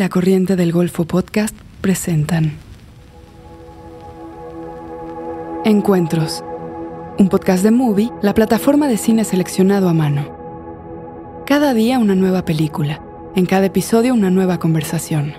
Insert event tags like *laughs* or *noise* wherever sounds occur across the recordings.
La Corriente del Golfo Podcast presentan Encuentros, un podcast de Movie, la plataforma de cine seleccionado a mano. Cada día una nueva película, en cada episodio una nueva conversación.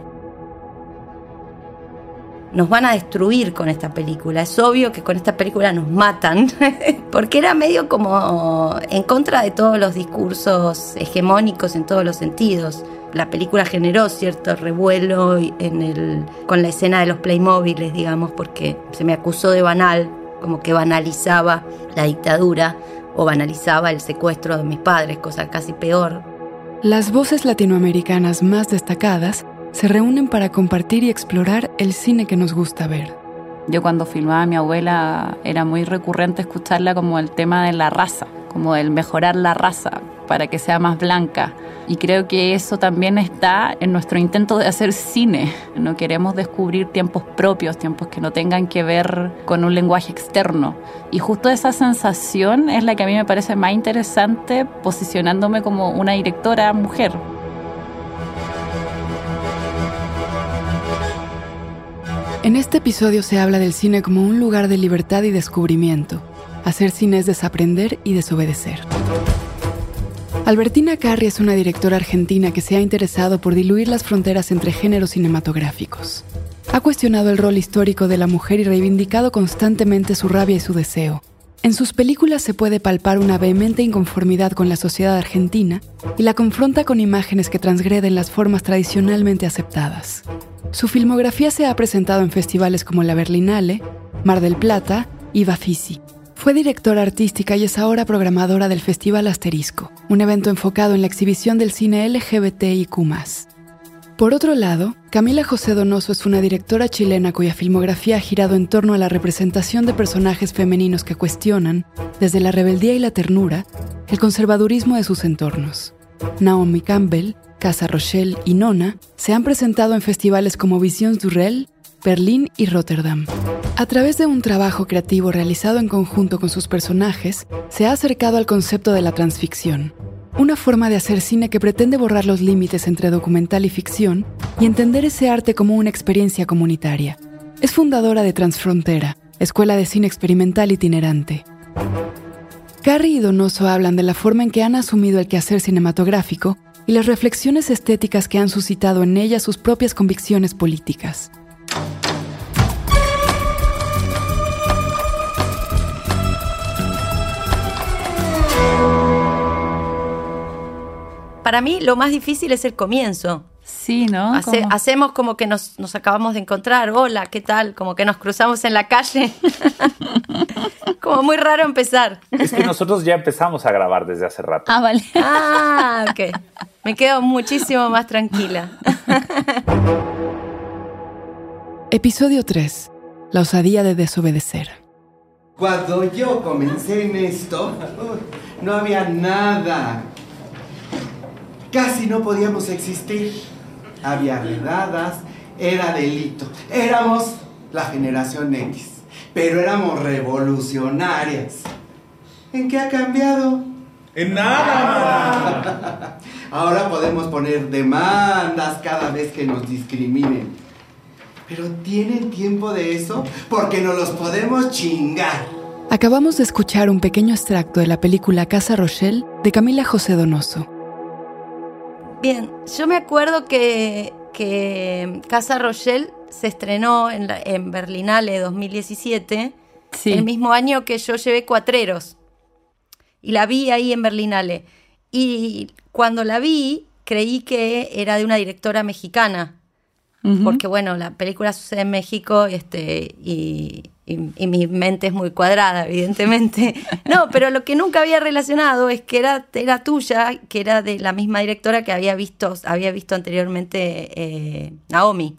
Nos van a destruir con esta película. Es obvio que con esta película nos matan, *laughs* porque era medio como en contra de todos los discursos hegemónicos en todos los sentidos la película generó cierto revuelo en el, con la escena de los Playmobiles, digamos, porque se me acusó de banal, como que banalizaba la dictadura o banalizaba el secuestro de mis padres, cosa casi peor. Las voces latinoamericanas más destacadas se reúnen para compartir y explorar el cine que nos gusta ver. Yo cuando filmaba a mi abuela era muy recurrente escucharla como el tema de la raza, como el mejorar la raza para que sea más blanca. Y creo que eso también está en nuestro intento de hacer cine. No queremos descubrir tiempos propios, tiempos que no tengan que ver con un lenguaje externo. Y justo esa sensación es la que a mí me parece más interesante posicionándome como una directora mujer. En este episodio se habla del cine como un lugar de libertad y descubrimiento. Hacer cine es desaprender y desobedecer. Albertina Carri es una directora argentina que se ha interesado por diluir las fronteras entre géneros cinematográficos. Ha cuestionado el rol histórico de la mujer y reivindicado constantemente su rabia y su deseo. En sus películas se puede palpar una vehemente inconformidad con la sociedad argentina y la confronta con imágenes que transgreden las formas tradicionalmente aceptadas. Su filmografía se ha presentado en festivales como la Berlinale, Mar del Plata y Bafisi. Fue directora artística y es ahora programadora del Festival Asterisco, un evento enfocado en la exhibición del cine LGBTIQ. Por otro lado, Camila José Donoso es una directora chilena cuya filmografía ha girado en torno a la representación de personajes femeninos que cuestionan, desde la rebeldía y la ternura, el conservadurismo de sus entornos. Naomi Campbell Casa Rochelle y Nona se han presentado en festivales como Visions Durrell, Berlín y Rotterdam. A través de un trabajo creativo realizado en conjunto con sus personajes, se ha acercado al concepto de la transficción, una forma de hacer cine que pretende borrar los límites entre documental y ficción y entender ese arte como una experiencia comunitaria. Es fundadora de Transfrontera, escuela de cine experimental itinerante. Carrie y Donoso hablan de la forma en que han asumido el quehacer cinematográfico y las reflexiones estéticas que han suscitado en ella sus propias convicciones políticas. Para mí lo más difícil es el comienzo. Sí, ¿no? Hacemos como que nos, nos, acabamos de encontrar. Hola, ¿qué tal? Como que nos cruzamos en la calle. *laughs* como muy raro empezar. Es que nosotros ya empezamos a grabar desde hace rato. Ah, vale. Ah, ok. Me quedo muchísimo más tranquila. *laughs* Episodio 3. La osadía de desobedecer. Cuando yo comencé en esto, *laughs* no había nada. Casi no podíamos existir. Había redadas, era delito. Éramos la generación X, pero éramos revolucionarias. ¿En qué ha cambiado? En nada. *laughs* Ahora podemos poner demandas cada vez que nos discriminen. Pero ¿tienen tiempo de eso? Porque nos los podemos chingar. Acabamos de escuchar un pequeño extracto de la película Casa Rochelle de Camila José Donoso. Bien, yo me acuerdo que, que Casa Rochelle se estrenó en, la, en Berlinale 2017, el mismo año que yo llevé Cuatreros. Y la vi ahí en Berlinale. Y cuando la vi, creí que era de una directora mexicana. Porque, bueno, la película sucede en México este, y, mi mente es muy cuadrada, *laughs* evidentemente. No, pero lo que nunca había relacionado es que era, era tuya, que era de la misma directora que había visto, había visto anteriormente eh, Naomi.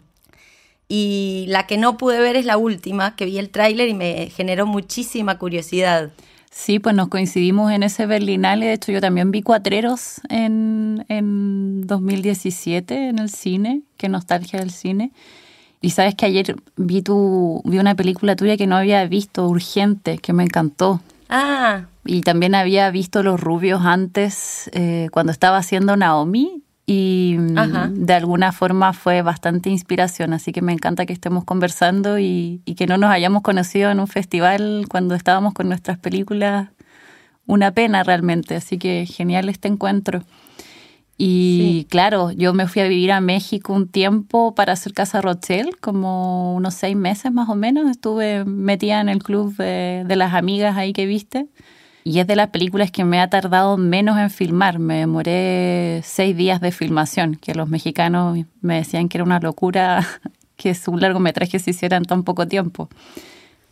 Y la que no pude ver es la última, que vi el tráiler y me generó muchísima curiosidad. Sí, pues nos coincidimos en ese Berlinale. De hecho, yo también vi Cuatreros en, en 2017 en el cine. Qué nostalgia del cine. Y sabes que ayer vi, tu, vi una película tuya que no había visto, Urgente, que me encantó. Ah. Y también había visto Los Rubios antes, eh, cuando estaba haciendo Naomi. Y mm, de alguna forma fue bastante inspiración, así que me encanta que estemos conversando y, que no nos hayamos conocido en un festival cuando estábamos con nuestras películas. Una pena realmente, así que genial este encuentro. Y claro, yo me fui a vivir a México un tiempo para hacer Casa Rochelle, como unos seis meses más o menos. Estuve metida en el club de, de las amigas ahí que viste. Y es de las películas que me ha tardado menos en filmar. Me demoré seis días de filmación, que los mexicanos me decían que era una locura *laughs* que un largometraje se hiciera en tan poco tiempo.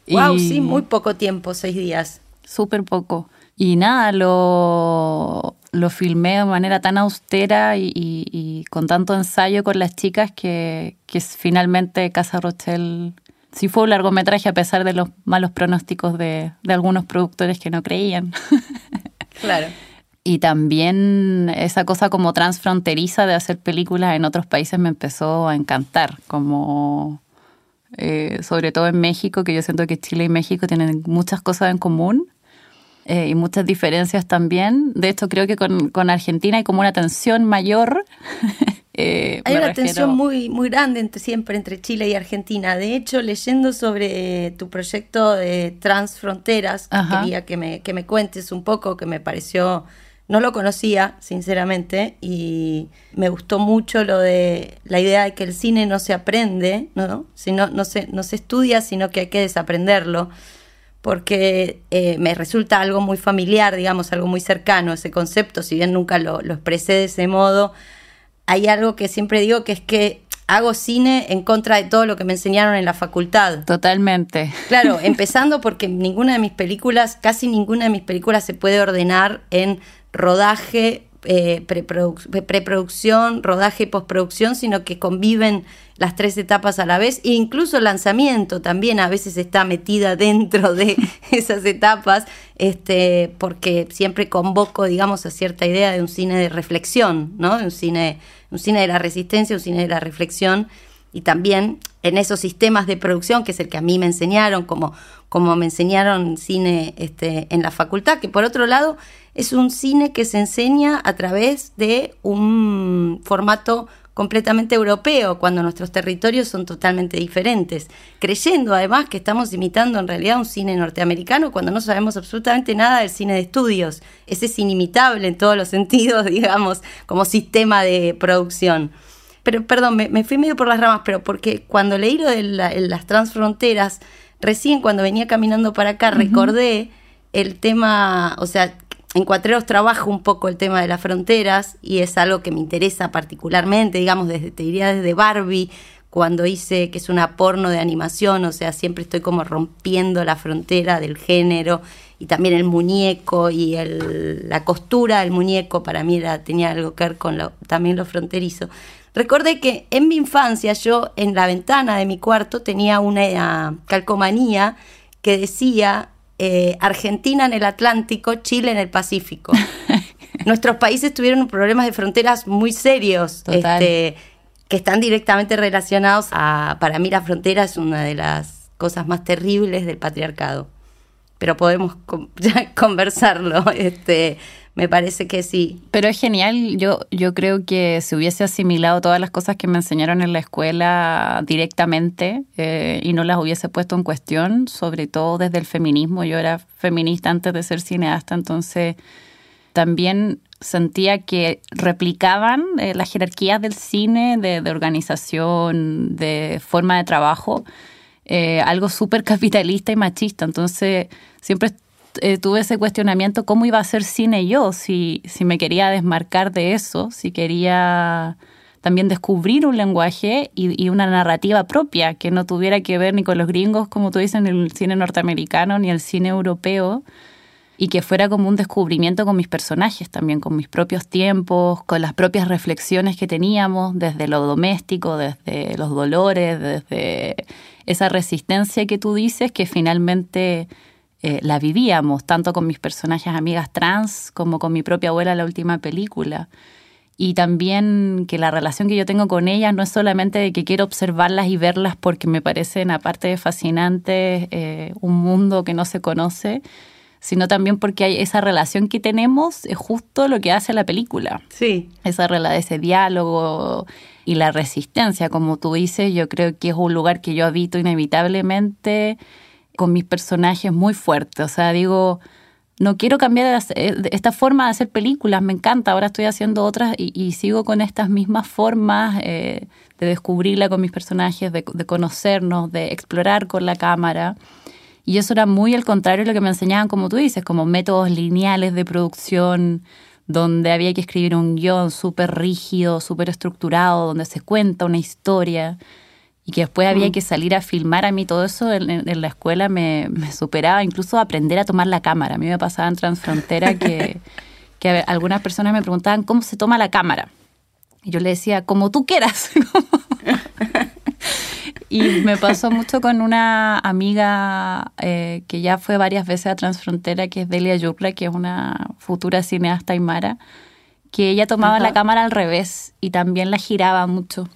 Wow, sí, muy poco tiempo, seis días. Súper poco. Y nada, lo, lo filmé de manera tan austera y, con tanto ensayo con las chicas que, que finalmente Casa Rochelle sí fue un largometraje a pesar de los malos pronósticos de, algunos productores que no creían. *laughs* Claro. Y también esa cosa como transfronteriza de hacer películas en otros países me empezó a encantar, como eh, sobre todo en México, que yo siento que Chile y México tienen muchas cosas en común eh, y muchas diferencias también. De hecho, creo que con, con Argentina hay como una tensión mayor *laughs* Eh, Hay una tensión muy, muy grande entre, siempre entre Chile y Argentina. De hecho, leyendo sobre tu proyecto de Transfronteras, quería que me, que me cuentes un poco, que me pareció, no lo conocía, sinceramente, y me gustó mucho lo de la idea de que el cine no se aprende, ¿no? Sino, no, se, no se estudia, sino que hay que desaprenderlo porque eh, me resulta algo muy familiar, digamos, algo muy cercano ese concepto, si bien nunca lo, lo expresé de ese modo, hay algo que siempre digo que es que hago cine en contra de todo lo que me enseñaron en la facultad. Totalmente. Claro, *laughs* empezando porque ninguna de mis películas, casi ninguna de mis películas se puede ordenar en rodaje, eh, preproducción, rodaje y postproducción, sino que conviven las tres etapas a la vez, e incluso el lanzamiento también a veces está metida *laughs* dentro de esas etapas, este, porque siempre convoco, digamos, a cierta idea de un cine de reflexión, ¿no? Un cine, un cine de la resistencia, un cine de la reflexión, y también en esos sistemas de producción, que es el que a mí me enseñaron, como, como me enseñaron cine este, en la facultad, que por otro lado es un cine que se enseña a través de un formato completamente europeo, cuando nuestros territorios son totalmente diferentes, creyendo además que estamos imitando en realidad un cine norteamericano cuando no sabemos absolutamente nada del cine de estudios. Ese es inimitable en todos los sentidos, *laughs* digamos, como sistema de producción. Pero, perdón, me, fui medio por las ramas, pero porque cuando leí lo de las transfronteras, recién cuando venía caminando para acá, recordé el tema, o sea, en Cuatreros trabajo un poco el tema de las fronteras y es algo que me interesa particularmente, digamos, desde, te diría desde Barbie, cuando hice que es una porno de animación, o sea, siempre estoy como rompiendo la frontera del género y también el muñeco y el, la costura del muñeco para mí era, tenía algo que ver con lo, también lo fronterizo. Recordé que en mi infancia yo en la ventana de mi cuarto tenía una calcomanía que decía eh, Argentina en el Atlántico, Chile en el Pacífico. *laughs* Nuestros países tuvieron problemas de fronteras muy serios, este, que están directamente relacionados a, para mí la frontera es una de las cosas más terribles del patriarcado. Pero podemos *laughs* conversarlo. Este, me parece que sí. Pero es genial, yo, yo creo que si hubiese asimilado todas las cosas que me enseñaron en la escuela directamente eh, y no las hubiese puesto en cuestión, sobre todo desde el feminismo, yo era feminista antes de ser cineasta, entonces también sentía que replicaban eh, las jerarquías del cine, de, organización, de forma de trabajo, eh, algo súper capitalista y machista, entonces siempre eh, tuve ese cuestionamiento, ¿cómo iba a hacer cine yo? Si, si me quería desmarcar de eso, si quería también descubrir un lenguaje y, una narrativa propia que no tuviera que ver ni con los gringos, como tú dices, ni el cine norteamericano, ni el cine europeo, y que fuera como un descubrimiento con mis personajes también, con mis propios tiempos, con las propias reflexiones que teníamos desde lo doméstico, desde los dolores, desde esa resistencia que tú dices que finalmente eh, la vivíamos, tanto con mis personajes amigas trans como con mi propia abuela en la última película. Y también que la relación que yo tengo con ellas no es solamente de que quiero observarlas y verlas porque me parecen, aparte de fascinantes, eh, un mundo que no se conoce, sino también porque hay esa relación que tenemos es justo lo que hace la película. Sí. Esa ese diálogo y la resistencia, como tú dices, yo creo que es un lugar que yo habito inevitablemente con mis personajes muy fuertes. O sea, digo, no quiero cambiar eh, esta forma de hacer películas, me encanta, ahora estoy haciendo otras y, sigo con estas mismas formas eh, de descubrirla con mis personajes, de, conocernos, de explorar con la cámara. Y eso era muy al contrario de lo que me enseñaban, como tú dices, como métodos lineales de producción, donde había que escribir un guion súper rígido, súper estructurado, donde se cuenta una historia y que después había mm. que salir a filmar a mí todo eso en, la escuela me, superaba, incluso aprender a tomar la cámara. A mí me pasaba en Transfrontera que, *laughs* que algunas personas me preguntaban cómo se toma la cámara. Y yo le decía, como tú quieras. *laughs* y me pasó mucho con una amiga eh, que ya fue varias veces a Transfrontera, que es Delia Yurla, que es una futura cineasta aymara, que ella tomaba la cámara al revés y también la giraba mucho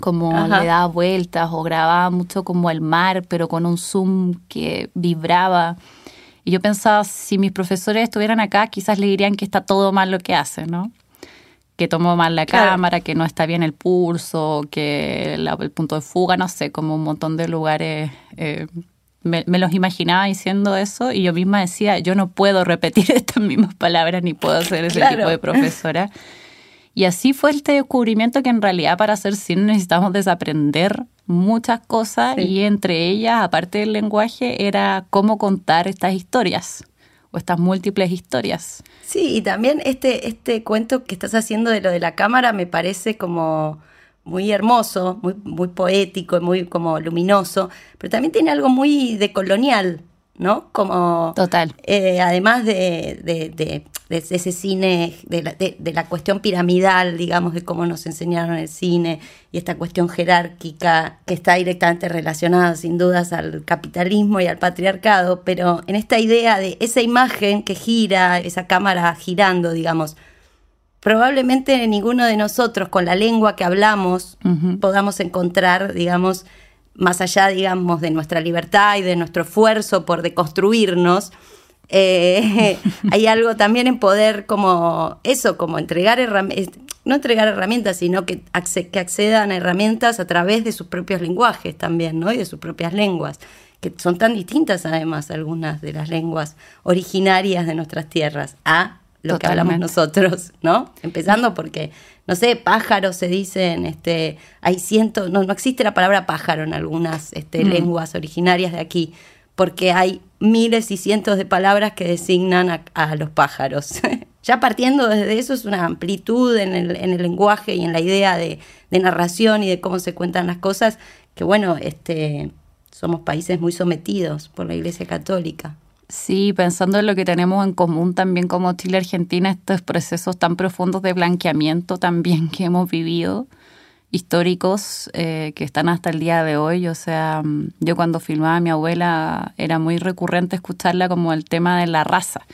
como le daba vueltas o grababa mucho como el mar, pero con un zoom que vibraba. Y yo pensaba, si mis profesores estuvieran acá, quizás le dirían que está todo mal lo que hace, ¿no? Que tomó mal la cámara, que no está bien el pulso, que el punto de fuga, no sé, como un montón de lugares. Eh, me, los imaginaba diciendo eso y yo misma decía, yo no puedo repetir *laughs* estas mismas palabras ni puedo ser ese tipo de profesora. Y así fue este descubrimiento que en realidad para hacer cine necesitamos desaprender muchas cosas y entre ellas, aparte del lenguaje, era cómo contar estas historias o estas múltiples historias. Sí, y también este, este cuento que estás haciendo de lo de la cámara me parece como muy hermoso, muy, muy poético, muy como luminoso, pero también tiene algo muy de colonial, ¿no? Como... Total. Eh, además de, de, ese cine, de la, de la, cuestión piramidal, digamos, de cómo nos enseñaron el cine y esta cuestión jerárquica que está directamente relacionada sin dudas al capitalismo y al patriarcado, pero en esta idea de esa imagen que gira, esa cámara girando, digamos, probablemente ninguno de nosotros con la lengua que hablamos podamos encontrar, digamos, más allá, digamos, de nuestra libertad y de nuestro esfuerzo por deconstruirnos, eh, *laughs* hay algo también en poder como eso, como entregar herramientas, no entregar herramientas, sino que, que accedan a herramientas a través de sus propios lenguajes también, ¿no? Y de sus propias lenguas, que son tan distintas además algunas de las lenguas originarias de nuestras tierras a lo que hablamos nosotros, ¿no? Empezando porque no sé, pájaros se dicen, este, hay cientos, no, no existe la palabra pájaro en algunas este, mm. lenguas originarias de aquí, porque hay miles y cientos de palabras que designan a, los pájaros. *laughs* ya partiendo desde eso es una amplitud en el, en el lenguaje y en la idea de, de, narración y de cómo se cuentan las cosas, que bueno, este, somos países muy sometidos por la Iglesia Católica. Sí, pensando en lo que tenemos en común también como Chile Argentina, estos procesos tan profundos de blanqueamiento también *laughs* que hemos vivido, históricos eh, que están hasta el día de hoy. O sea, mm, yo cuando filmaba a mi abuela era muy recurrente escucharla como el tema de la raza,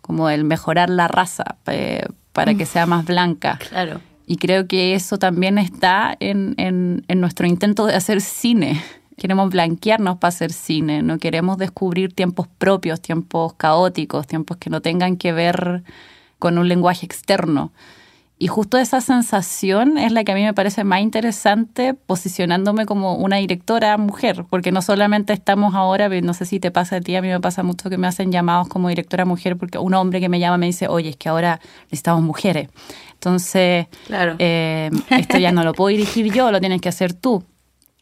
como el mejorar la raza eh, para que sea más blanca. Claro. Y creo que eso también está en, en, en nuestro intento de hacer cine Queremos blanquearnos para hacer cine, no queremos descubrir tiempos propios, tiempos caóticos, tiempos que no tengan que ver con un lenguaje externo. Y justo esa sensación es la que a mí me parece más interesante posicionándome como una directora mujer, porque no solamente estamos ahora, no sé si te pasa a ti, a mí me pasa mucho que me hacen llamados como directora mujer, porque un hombre que me llama me dice, oye, es que ahora necesitamos mujeres. Entonces, claro. Eh, esto ya no lo puedo dirigir yo, lo tienes que hacer tú.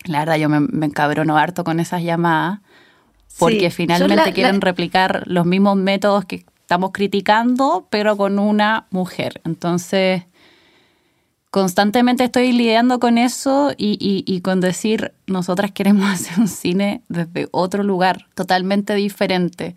La verdad, yo me, me encabrono harto con esas llamadas, porque finalmente quieren replicar los mismos métodos que estamos criticando, pero con una mujer. Entonces, constantemente estoy lidiando con eso y, y, con decir, nosotras queremos *laughs* hacer un cine desde otro lugar, totalmente diferente.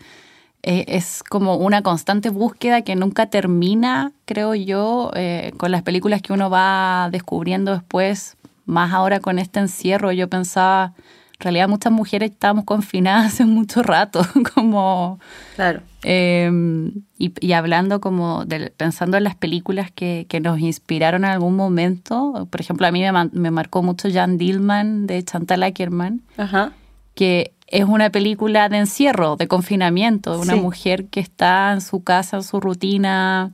Eh, es como una constante búsqueda que nunca termina, creo yo, eh, con las películas que uno va descubriendo después más ahora con este encierro, yo pensaba, en realidad muchas mujeres estábamos confinadas *laughs* hace mucho rato, *laughs* como... Claro. Em, y, hablando como, de, pensando en las películas que, que, nos inspiraron en algún momento, por ejemplo, a mí me, me marcó mucho Jan Dillman de Chantal Ackerman, Ajá. que es una película de encierro, de confinamiento, de una mujer que está en su casa, en su rutina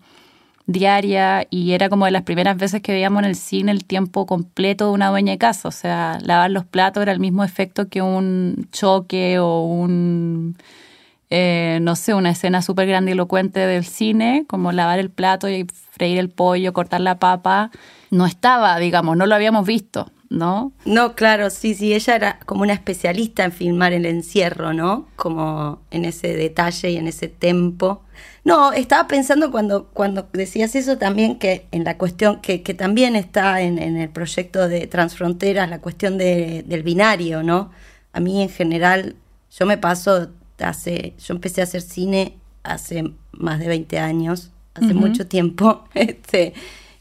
diaria, y era como de las primeras veces que veíamos en el cine el tiempo completo de una dueña de casa. O sea, lavar los platos era el mismo efecto que un choque o un, eh, no sé, una escena súper grandilocuente del cine, como lavar el plato y freír el pollo, cortar la papa. No estaba, digamos, no lo habíamos visto. ¿no? No, claro, sí, sí, ella era como una especialista en filmar el encierro, ¿no? Como en ese detalle y en ese tempo. No, estaba pensando cuando, cuando decías eso también que en la cuestión que, que también está en, en, el proyecto de Transfronteras, la cuestión de, del binario, ¿no? A mí en general, yo me paso hace, yo empecé a hacer cine hace más de 20 años, hace mucho tiempo, *laughs* este,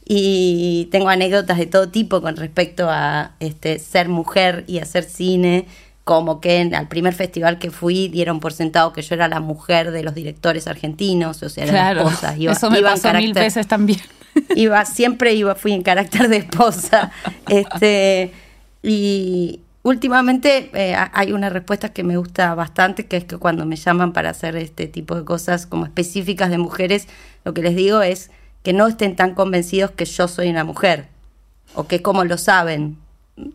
y tengo anécdotas de todo tipo con respecto a este, ser mujer y hacer cine, como que en, al primer festival que fui dieron por sentado que yo era la mujer de los directores argentinos, o sea, era la esposa. Iba, Eso me pasó mil veces también. *laughs* Iba, siempre iba, fui en carácter de esposa. *laughs* este, y últimamente eh, hay una respuesta que me gusta bastante, que es que cuando me llaman para hacer este tipo de cosas como específicas de mujeres, lo que les digo es que no estén tan convencidos que yo soy una mujer o que como lo saben,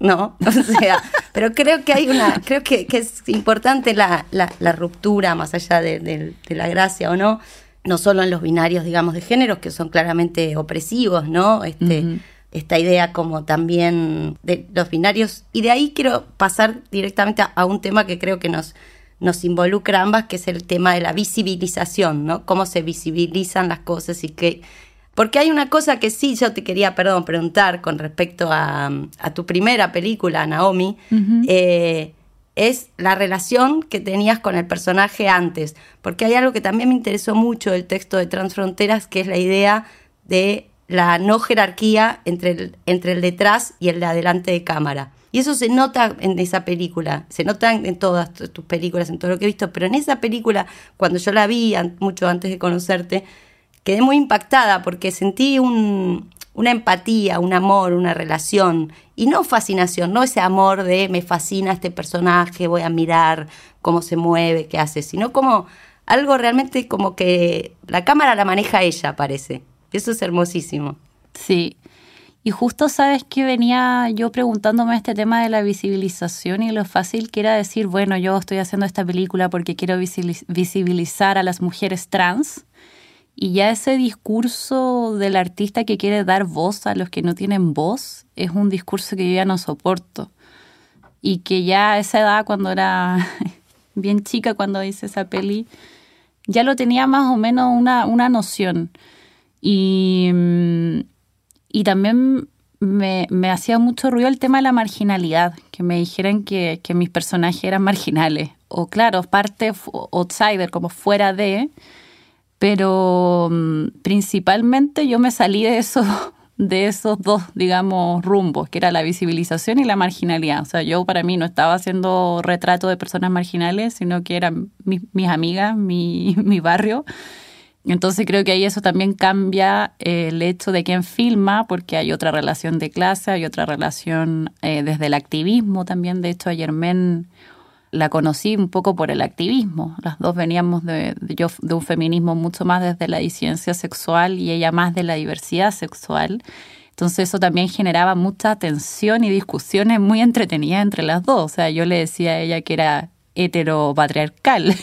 ¿no? *laughs* O sea, pero creo que hay una, creo que, es importante la, la, ruptura más allá de, la gracia o no, no solo en los binarios, digamos, de géneros que son claramente opresivos, ¿no? Este, Esta idea como también de los binarios. Y de ahí quiero pasar directamente a, un tema que creo que nos, nos involucra ambas, que es el tema de la visibilización, ¿no? Cómo se visibilizan las cosas y qué porque hay una cosa que sí yo te quería, perdón, preguntar con respecto a, tu primera película, Naomi, eh, es la relación que tenías con el personaje antes. Porque hay algo que también me interesó mucho del texto de Transfronteras, que es la idea de la no jerarquía entre el, entre el detrás y el de adelante de cámara. Y eso se nota en esa película, se nota en todas tus películas, en todo lo que he visto, pero en esa película, cuando yo la vi mucho antes de conocerte, quedé muy impactada porque sentí una empatía, un amor, una relación, y no fascinación, no ese amor de me fascina este personaje, voy a mirar cómo se mueve, qué hace, sino como algo realmente como que la cámara la maneja ella, parece. Eso es hermosísimo. Sí. Y justo sabes que venía yo preguntándome este tema de la visibilización y lo fácil que era decir, bueno, yo estoy haciendo esta película porque quiero visibilizar a las mujeres trans y ya ese discurso del artista que quiere dar voz a los que no tienen voz es un discurso que yo ya no soporto. Y que ya a esa edad, cuando era *laughs* bien chica, cuando hice esa peli, ya lo tenía más o menos una, una noción. Y, mm, y también me, me, hacía mucho ruido el tema de la marginalidad, que me dijeran que, que mis personajes eran marginales. O claro, parte outsider, como fuera de pero mm, principalmente yo me salí de esos, *laughs* de esos dos, digamos, rumbos, que era la visibilización y la marginalidad. O sea, yo para mí no estaba haciendo retrato de personas marginales, sino que eran mis amigas, mi, *laughs* mi barrio. Entonces creo que ahí eso también cambia eh, el hecho de quién filma, porque hay otra relación de clase, hay otra relación eh, desde el activismo también. De hecho, ayer Men la conocí un poco por el activismo. Las dos veníamos de, yo de un feminismo mucho más desde la disidencia sexual y ella más de la diversidad sexual. Entonces eso también generaba mucha tensión y discusiones muy entretenidas entre las dos. O sea, yo le decía a ella que era heteropatriarcal.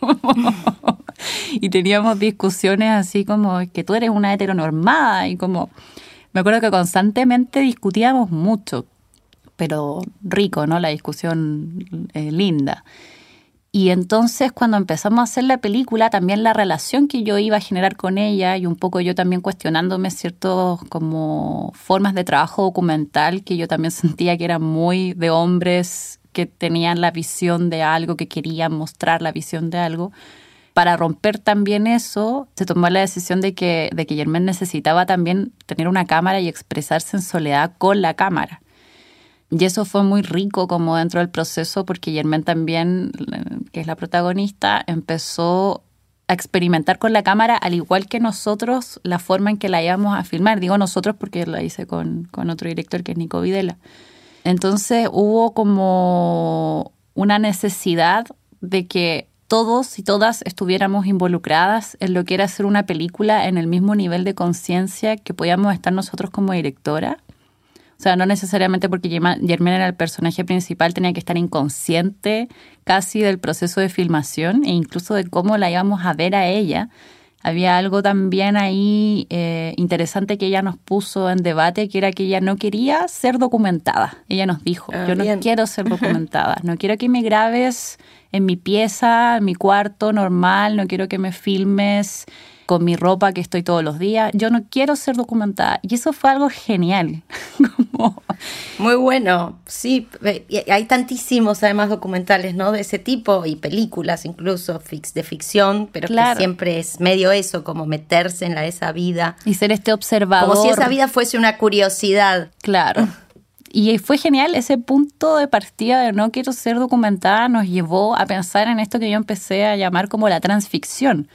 *laughs* y teníamos discusiones así como que tú eres una heteronormada y como me acuerdo que constantemente discutíamos mucho pero rico, ¿no? La discusión eh, linda. Y entonces cuando empezamos a hacer la película, también la relación que yo iba a generar con ella y un poco yo también cuestionándome ciertos como formas de trabajo documental que yo también sentía que eran muy de hombres que tenían la visión de algo, que querían mostrar la visión de algo. Para romper también eso, se tomó la decisión de que, de que Germán necesitaba también tener una cámara y expresarse en soledad con la cámara. Y eso fue muy rico como dentro del proceso porque Germán también, que es la protagonista, empezó a experimentar con la cámara, al igual que nosotros, la forma en que la íbamos a filmar. Digo nosotros porque la hice con, con otro director que es Nico Videla. Entonces hubo como una necesidad de que todos y todas estuviéramos involucradas en lo que era hacer una película en el mismo nivel de conciencia que podíamos estar nosotros como directora. O sea, no necesariamente porque Germán era el personaje principal, tenía que estar inconsciente casi del proceso de filmación e incluso de cómo la íbamos a ver a ella. Había algo también ahí eh, interesante que ella nos puso en debate, que era que ella no quería ser documentada. Ella nos dijo, ah, yo no quiero ser documentada, no quiero que me grabes en mi pieza, en mi cuarto normal, no quiero que me filmes con mi ropa que estoy todos los días. Yo no quiero ser documentada. Y eso fue algo genial. *laughs* Muy bueno, sí. Hay tantísimos además documentales, ¿no? De ese tipo y películas incluso de ficción, pero que siempre es medio eso, como meterse en la, esa vida. Y ser este observador. Como si esa vida fuese una curiosidad. Claro. Y fue genial, ese punto de partida de no quiero ser documentada nos llevó a pensar en esto que yo empecé a llamar como la transficción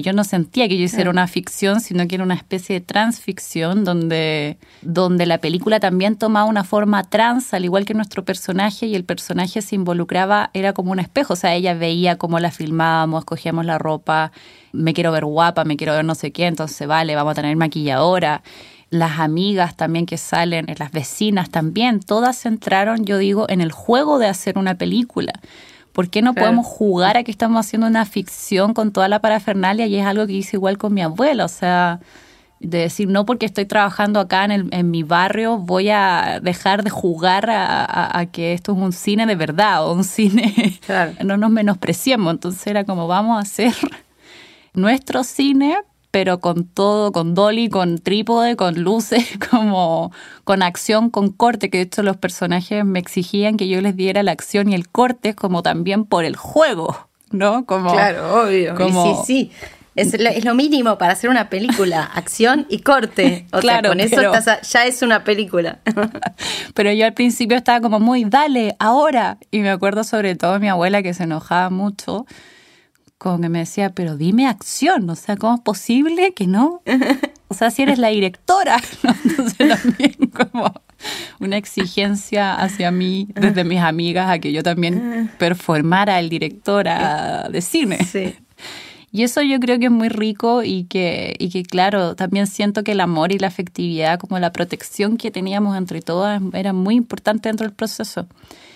y yo no sentía que yo hiciera una ficción, sino que era una especie de transficción donde, donde la película también tomaba una forma trans, al igual que nuestro personaje, y el personaje se involucraba, era como un espejo, o sea, ella veía cómo la filmábamos, cogíamos la ropa, me quiero ver guapa, me quiero ver no sé qué, entonces vale, vamos a tener maquilladora. Las amigas también que salen, las vecinas también, todas entraron, yo digo, en el juego de hacer una película. ¿Por qué no podemos jugar a que estamos haciendo una ficción con toda la parafernalia? Y es algo que hice igual con mi abuela, o sea, de decir, no porque estoy trabajando acá en, el, en mi barrio, voy a dejar de jugar a, que esto es un cine de verdad o un cine, *laughs* no nos menospreciemos. Entonces era como, vamos a hacer *laughs* nuestro cine, pero con todo, con dolly, con trípode, con luces, *laughs* como con acción, con corte, que de hecho los personajes me exigían que yo les diera la acción y el corte como también por el juego, ¿no? Como, claro, obvio. sí, sí. Es lo, es lo, mínimo para hacer una película, *laughs* acción y corte. O claro, sea, con eso ya es una película. *laughs* pero yo al principio estaba como muy, dale, ahora. Y me acuerdo sobre todo de mi abuela que se enojaba mucho como que me decía, pero dime acción, o sea, ¿cómo es posible que no? O sea, si eres la directora, *laughs* entonces también como una exigencia hacia mí desde mis amigas a que yo también performara el directora de cine. Sí. Y eso yo creo que es muy rico y que, y que, claro, también siento que el amor y la afectividad, como la protección que teníamos entre todas, era muy importante dentro del proceso.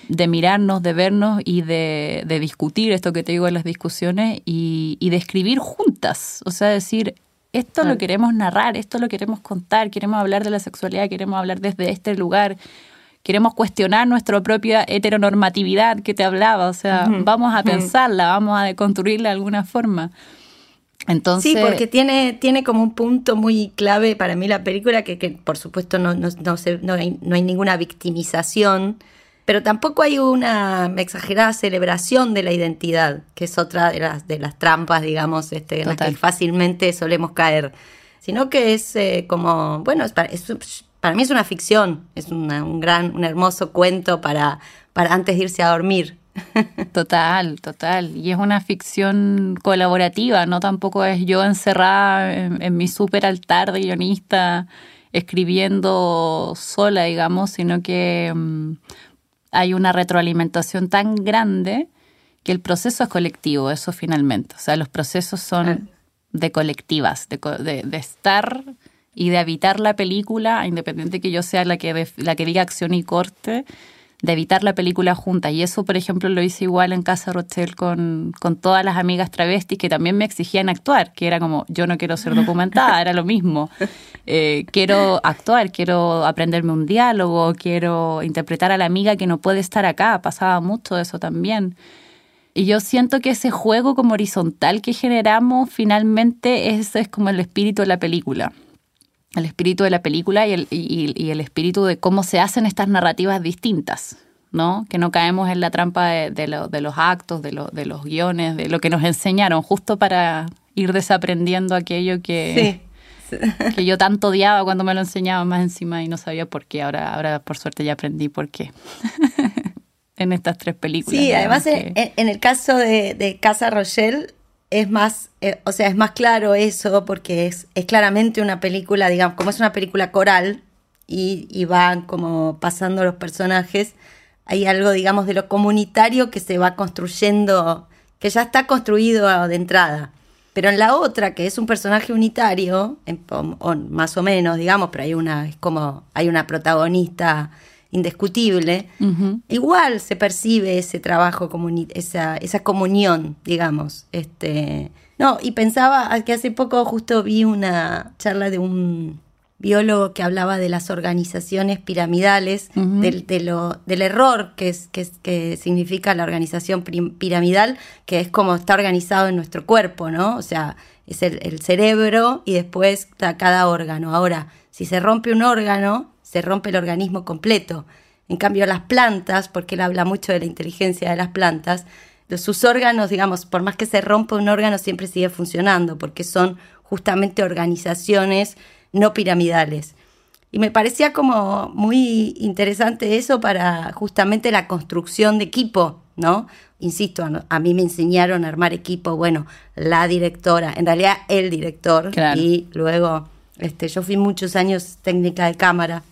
De mirarnos, de vernos y de, discutir esto que te digo en las discusiones y, de escribir juntas. O sea, decir, esto lo queremos narrar, esto lo queremos contar, queremos hablar de la sexualidad, queremos hablar desde este lugar, queremos cuestionar nuestra propia heteronormatividad que te hablaba, o sea, vamos a pensarla, vamos a deconstruirla de alguna forma. Entonces, sí, porque tiene, tiene como un punto muy clave para mí la película, que, que por supuesto no, no, no, no, hay, no hay ninguna victimización, pero tampoco hay una exagerada celebración de la identidad, que es otra de las, de las trampas, digamos, este, en las que fácilmente solemos caer, sino que es eh, como, bueno, para, para, mí es una ficción, es un gran, un hermoso cuento para, para antes de irse a dormir. *laughs* Total, total. Y es una ficción colaborativa, no tampoco es yo encerrada en, mi súper altar de guionista escribiendo sola, digamos, sino que mm, hay una retroalimentación tan grande que el proceso es colectivo, eso finalmente. O sea, los procesos son de colectivas, de, de, estar y de habitar la película, independiente que yo sea la que, la que diga acción y corte, de evitar la película juntas. Y eso, por ejemplo, lo hice igual en Casa Rochelle con, con todas las amigas travestis que también me exigían actuar, que era como, yo no quiero ser *laughs* documentada, era lo mismo. Eh, quiero actuar, quiero aprenderme un diálogo, quiero interpretar a la amiga que no puede estar acá. Pasaba mucho eso también. Y yo siento que ese juego como horizontal que generamos finalmente es como el espíritu de la película el espíritu de la película y el, y, el espíritu de cómo se hacen estas narrativas distintas, ¿no? Que no caemos en la trampa de, de, los actos, de, de, los guiones, de lo que nos enseñaron, justo para ir desaprendiendo aquello que, que yo tanto odiaba cuando me lo enseñaba más encima y no sabía por qué. Ahora, ahora por suerte ya aprendí por qué. *laughs* en estas tres películas. Sí, además en, en, el caso de, de Casa Rochelle es más, eh, o sea, es más claro eso porque es, es claramente una película, digamos, como es una película coral y, y van como pasando los personajes, hay algo, digamos, de lo comunitario que se va construyendo, que ya está construido de entrada. Pero en la otra, que es un personaje unitario, más o menos, digamos, pero hay una, es como, hay una protagonista indiscutible, igual se percibe ese trabajo, esa, esa comunión, digamos. Este, no, y pensaba que hace poco justo vi una charla de un biólogo que hablaba de las organizaciones piramidales, del, del error que, es, que, que significa la organización piramidal, que es como está organizado en nuestro cuerpo, ¿no? O sea, es el, el cerebro y después cada órgano. Ahora, si se rompe un órgano, se rompe el organismo completo. En cambio, las plantas, porque él habla mucho de la inteligencia de las plantas, sus órganos, digamos, por más que se rompa un órgano, siempre sigue funcionando, porque son justamente organizaciones no piramidales. Y me parecía como muy interesante eso para justamente la construcción de equipo, ¿no? Insisto, a mí me enseñaron a armar equipo, bueno, la directora, en realidad el director, y luego este, yo fui muchos años técnica de cámara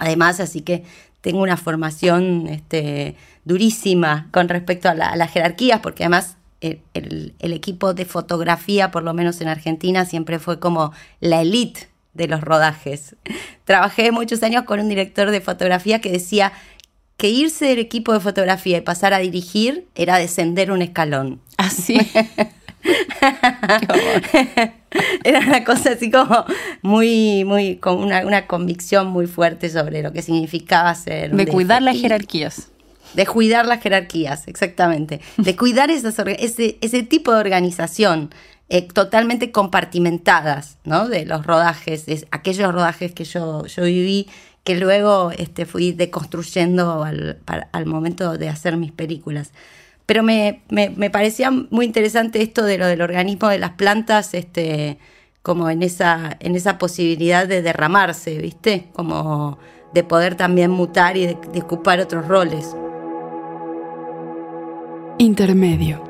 además, así que tengo una formación este, durísima con respecto a, las jerarquías, porque además el, equipo de fotografía, por lo menos en Argentina, siempre fue como la elite de los rodajes. *laughs* Trabajé muchos años con un director de fotografía que decía que irse del equipo de fotografía y pasar a dirigir era descender un escalón. Así. *laughs* *laughs* Era una cosa así como muy, muy, con una, convicción muy fuerte sobre lo que significaba ser. De cuidar las jerarquías. De cuidar las jerarquías, exactamente. De cuidar esas, ese, ese tipo de organización eh, totalmente compartimentadas, ¿no? De los rodajes, aquellos rodajes que yo, yo viví, que luego este, fui deconstruyendo al, al momento de hacer mis películas pero me, me, parecía muy interesante esto de lo del organismo de las plantas, este, como en esa, en esa posibilidad de derramarse, ¿viste? Como de poder también mutar y de, de ocupar otros roles. Intermedio.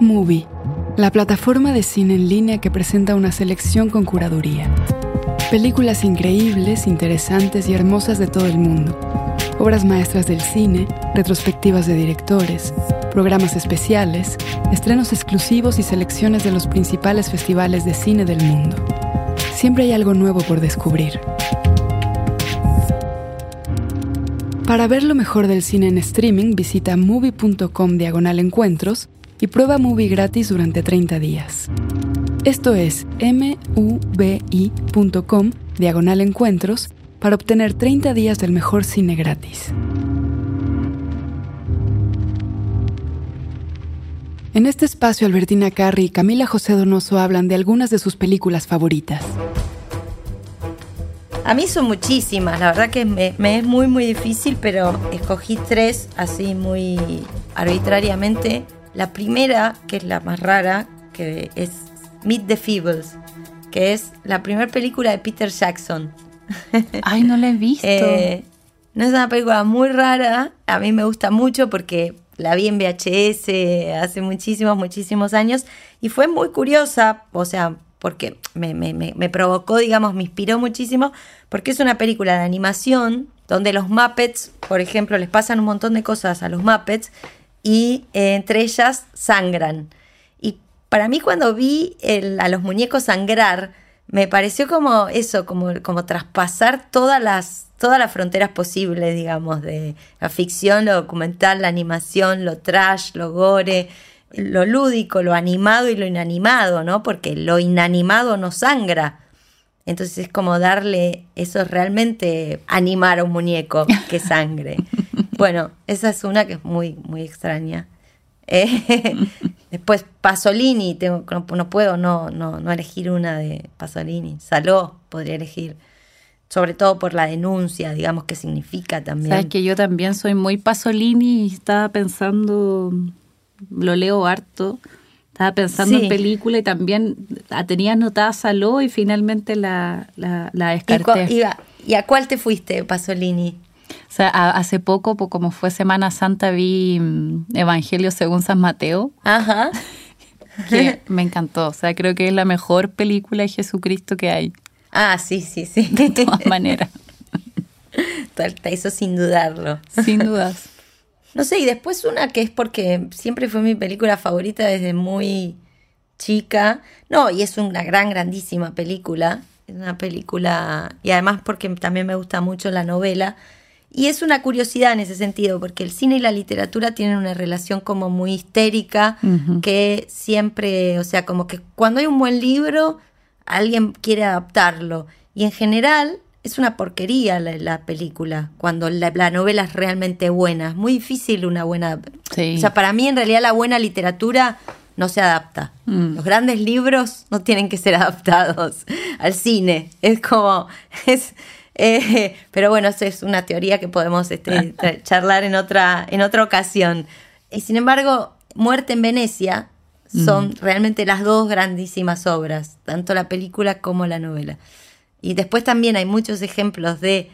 Movie, la plataforma de cine en línea que presenta una selección con curaduría. Películas increíbles, interesantes y hermosas de todo el mundo obras maestras del cine, retrospectivas de directores, programas especiales, estrenos exclusivos y selecciones de los principales festivales de cine del mundo. Siempre hay algo nuevo por descubrir. Para ver lo mejor del cine en streaming, visita movie.com diagonal encuentros y prueba Movie gratis durante 30 días. Esto es mubi.com diagonal encuentros para obtener 30 días del mejor cine gratis. En este espacio, Albertina Carri y Camila José Donoso hablan de algunas de sus películas favoritas. A mí son muchísimas, la verdad que me, es muy muy difícil, pero escogí tres así muy arbitrariamente. La primera, que es la más rara, que es Meet the Feebles, que es la primera película de Peter Jackson. *laughs* Ay, no la he visto. Eh, no es una película muy rara, a mí me gusta mucho porque la vi en VHS hace muchísimos, muchísimos años y fue muy curiosa, o sea, porque me, me, provocó, digamos, me inspiró muchísimo, porque es una película de animación donde los Muppets, por ejemplo, les pasan un montón de cosas a los Muppets y eh, entre ellas sangran. Y para mí cuando vi a los muñecos sangrar, me pareció como eso, como, como traspasar todas las, todas las fronteras posibles, digamos, de la ficción, lo documental, la animación, lo trash, lo gore, lo lúdico, lo animado y lo inanimado, ¿no? Porque lo inanimado no sangra. Entonces es como darle, eso es realmente animar a un muñeco que sangre. *laughs* bueno, esa es una que es muy, muy extraña. *laughs* Eh, después Pasolini, tengo, no, puedo no, no, no, elegir una de Pasolini. Saló podría elegir, sobre todo por la denuncia, digamos, que significa también. Sabes que yo también soy muy Pasolini y estaba pensando, lo leo harto, estaba pensando en película y también tenía anotada Saló y finalmente la, la, descarté. ¿Y a cuál te fuiste, Pasolini? O sea, hace poco, como fue Semana Santa, vi mm, Evangelio según San Mateo. Ajá. *laughs* Que *laughs* me encantó. O sea, creo que es la mejor película de Jesucristo que hay. Ah, sí, sí, sí. *laughs* De todas maneras. Eso sin dudarlo. Sin dudas. no sé, y después una que es porque siempre fue mi película favorita desde muy chica. No, y es una gran, grandísima película. Es una película, y además porque también me gusta mucho la novela. Y es una curiosidad en ese sentido, porque el cine y la literatura tienen una relación como muy histérica, que siempre, o sea, como que cuando hay un buen libro, alguien quiere adaptarlo. Y en general es una porquería la, película, cuando la, novela es realmente buena. Es muy difícil una buena... O sea, para mí en realidad la buena literatura no se adapta. Mm. Los grandes libros no tienen que ser *laughs* adaptados al cine. Es como... Es, eh, pero bueno, eso es una teoría que podemos este, *laughs* charlar en otra, en otra ocasión. Y sin embargo, Muerte en Venecia son mm. realmente las dos grandísimas obras, tanto la película como la novela. Y después también hay muchos ejemplos de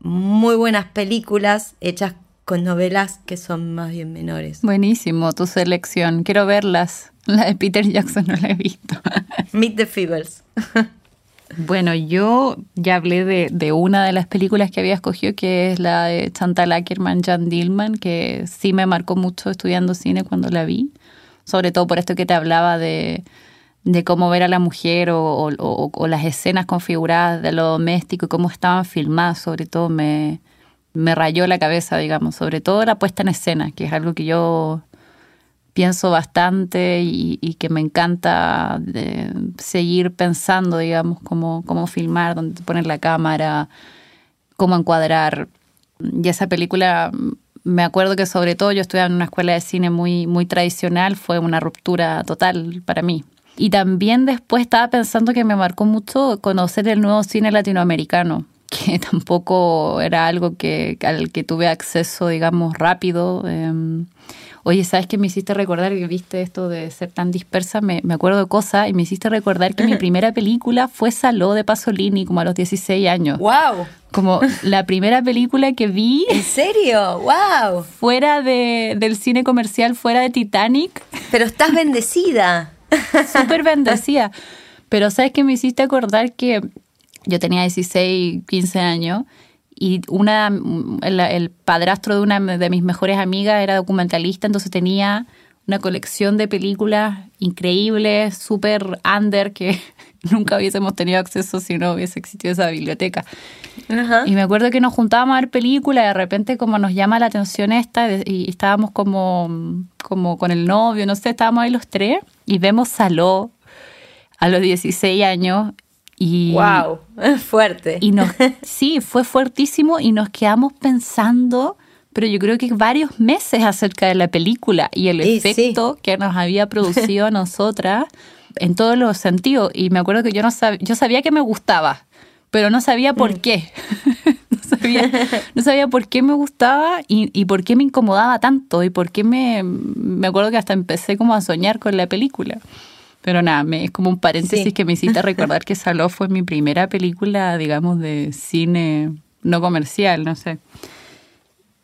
muy buenas películas hechas con novelas que son más bien menores. Buenísimo tu selección. Quiero verlas. La de Peter Jackson no la he visto. Meet the Feebles. *laughs* bueno, yo ya hablé de, una de las películas que había escogido, que es la de Chantal Ackerman, Jan Dillman, que sí me marcó mucho estudiando cine cuando la vi. Sobre todo por esto que te hablaba de, cómo ver a la mujer o, o, las escenas configuradas de lo doméstico y cómo estaban filmadas, sobre todo me, me rayó la cabeza, digamos, sobre todo la puesta en escena, que es algo que yo pienso bastante y, que me encanta de seguir pensando, digamos, cómo, cómo filmar, dónde poner la cámara, cómo encuadrar. Y esa película, me acuerdo que sobre todo yo estudiaba en una escuela de cine muy, muy tradicional, fue una ruptura total para mí. Y también después estaba pensando que me marcó mucho conocer el nuevo cine latinoamericano, que *laughs* tampoco era algo que, al que tuve acceso, digamos, rápido. Em, oye, ¿sabes qué me hiciste recordar que viste esto de ser tan dispersa? Me, me acuerdo de cosas y me hiciste recordar que mi *laughs* primera película fue Saló de Pasolini, como a los 16 años. ¡Wow! Como la primera película que vi. *laughs* ¿En serio? ¡Wow! Fuera de, del cine comercial, fuera de Titanic. Pero estás bendecida. Súper bendecida. Pero ¿sabes qué me hiciste acordar que yo tenía 16, 15 años y una el, padrastro de una de mis mejores amigas era documentalista, entonces tenía una colección de películas increíbles, súper under, que *laughs* nunca hubiésemos tenido acceso si no hubiese existido esa biblioteca. Y me acuerdo que nos juntábamos a ver películas, de repente como nos llama la atención esta, y estábamos como, como con el novio, no sé, estábamos ahí los tres, y vemos Saló a los 16 años. Y, ¡Wow! *laughs* Fuerte. Y nos, *laughs* sí, fue fuertísimo y nos quedamos pensando pero yo creo que varios meses acerca de la película y el efecto que nos había producido a *laughs* nosotras en todos los sentidos. Y me acuerdo que yo no sabía, yo sabía que me gustaba, pero no sabía por mm. qué. no, sabía, no, sabía, por qué me gustaba y, y, por qué me incomodaba tanto y por qué me, me acuerdo que hasta empecé como a soñar con la película. Pero nada, me, es como un paréntesis que me hiciste *laughs* recordar que Saló fue mi primera película, digamos, de cine no comercial, no sé.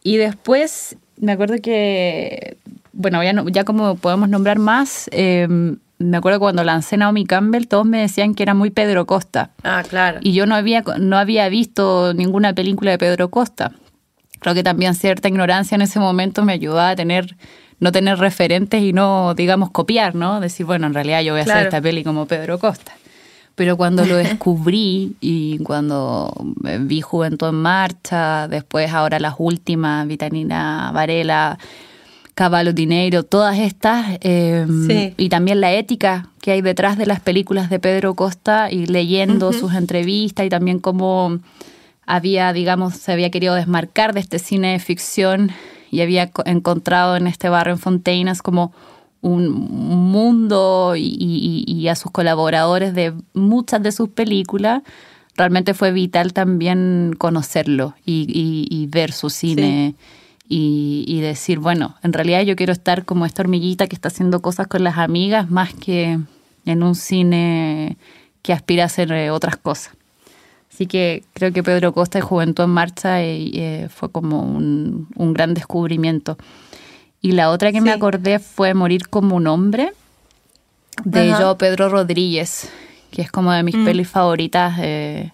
Y después me acuerdo que, bueno, ya, ya como podemos nombrar más, em, me acuerdo cuando lancé Naomi Campbell, todos me decían que era muy Pedro Costa. Ah, claro. Y yo no había, no había visto ninguna película de Pedro Costa. Creo que también cierta ignorancia en ese momento me ayudaba a tener no tener referentes y no, digamos, copiar, ¿no? Decir, bueno, en realidad yo voy a hacer esta peli como Pedro Costa. Pero cuando lo *laughs* descubrí y cuando vi Juventud en Marcha, después ahora las últimas, Vitamina Varela, Caballo Dinero, todas estas, em, y también la ética que hay detrás de las películas de Pedro Costa y leyendo sus entrevistas y también cómo había, digamos, se había querido desmarcar de este cine de ficción y había encontrado en este barrio en Fontainas como un mundo y, a sus colaboradores de muchas de sus películas, realmente fue vital también conocerlo y, ver su cine. Y, decir, bueno, en realidad yo quiero estar como esta hormiguita que está haciendo cosas con las amigas más que en un cine que aspira a hacer eh, otras cosas. Así que creo que Pedro Costa y Juventud en Marcha eh, fue como un, un gran descubrimiento. Y la otra que me acordé fue Morir como un hombre, de yo Pedro Rodríguez, que es como de mis mm. pelis favoritas de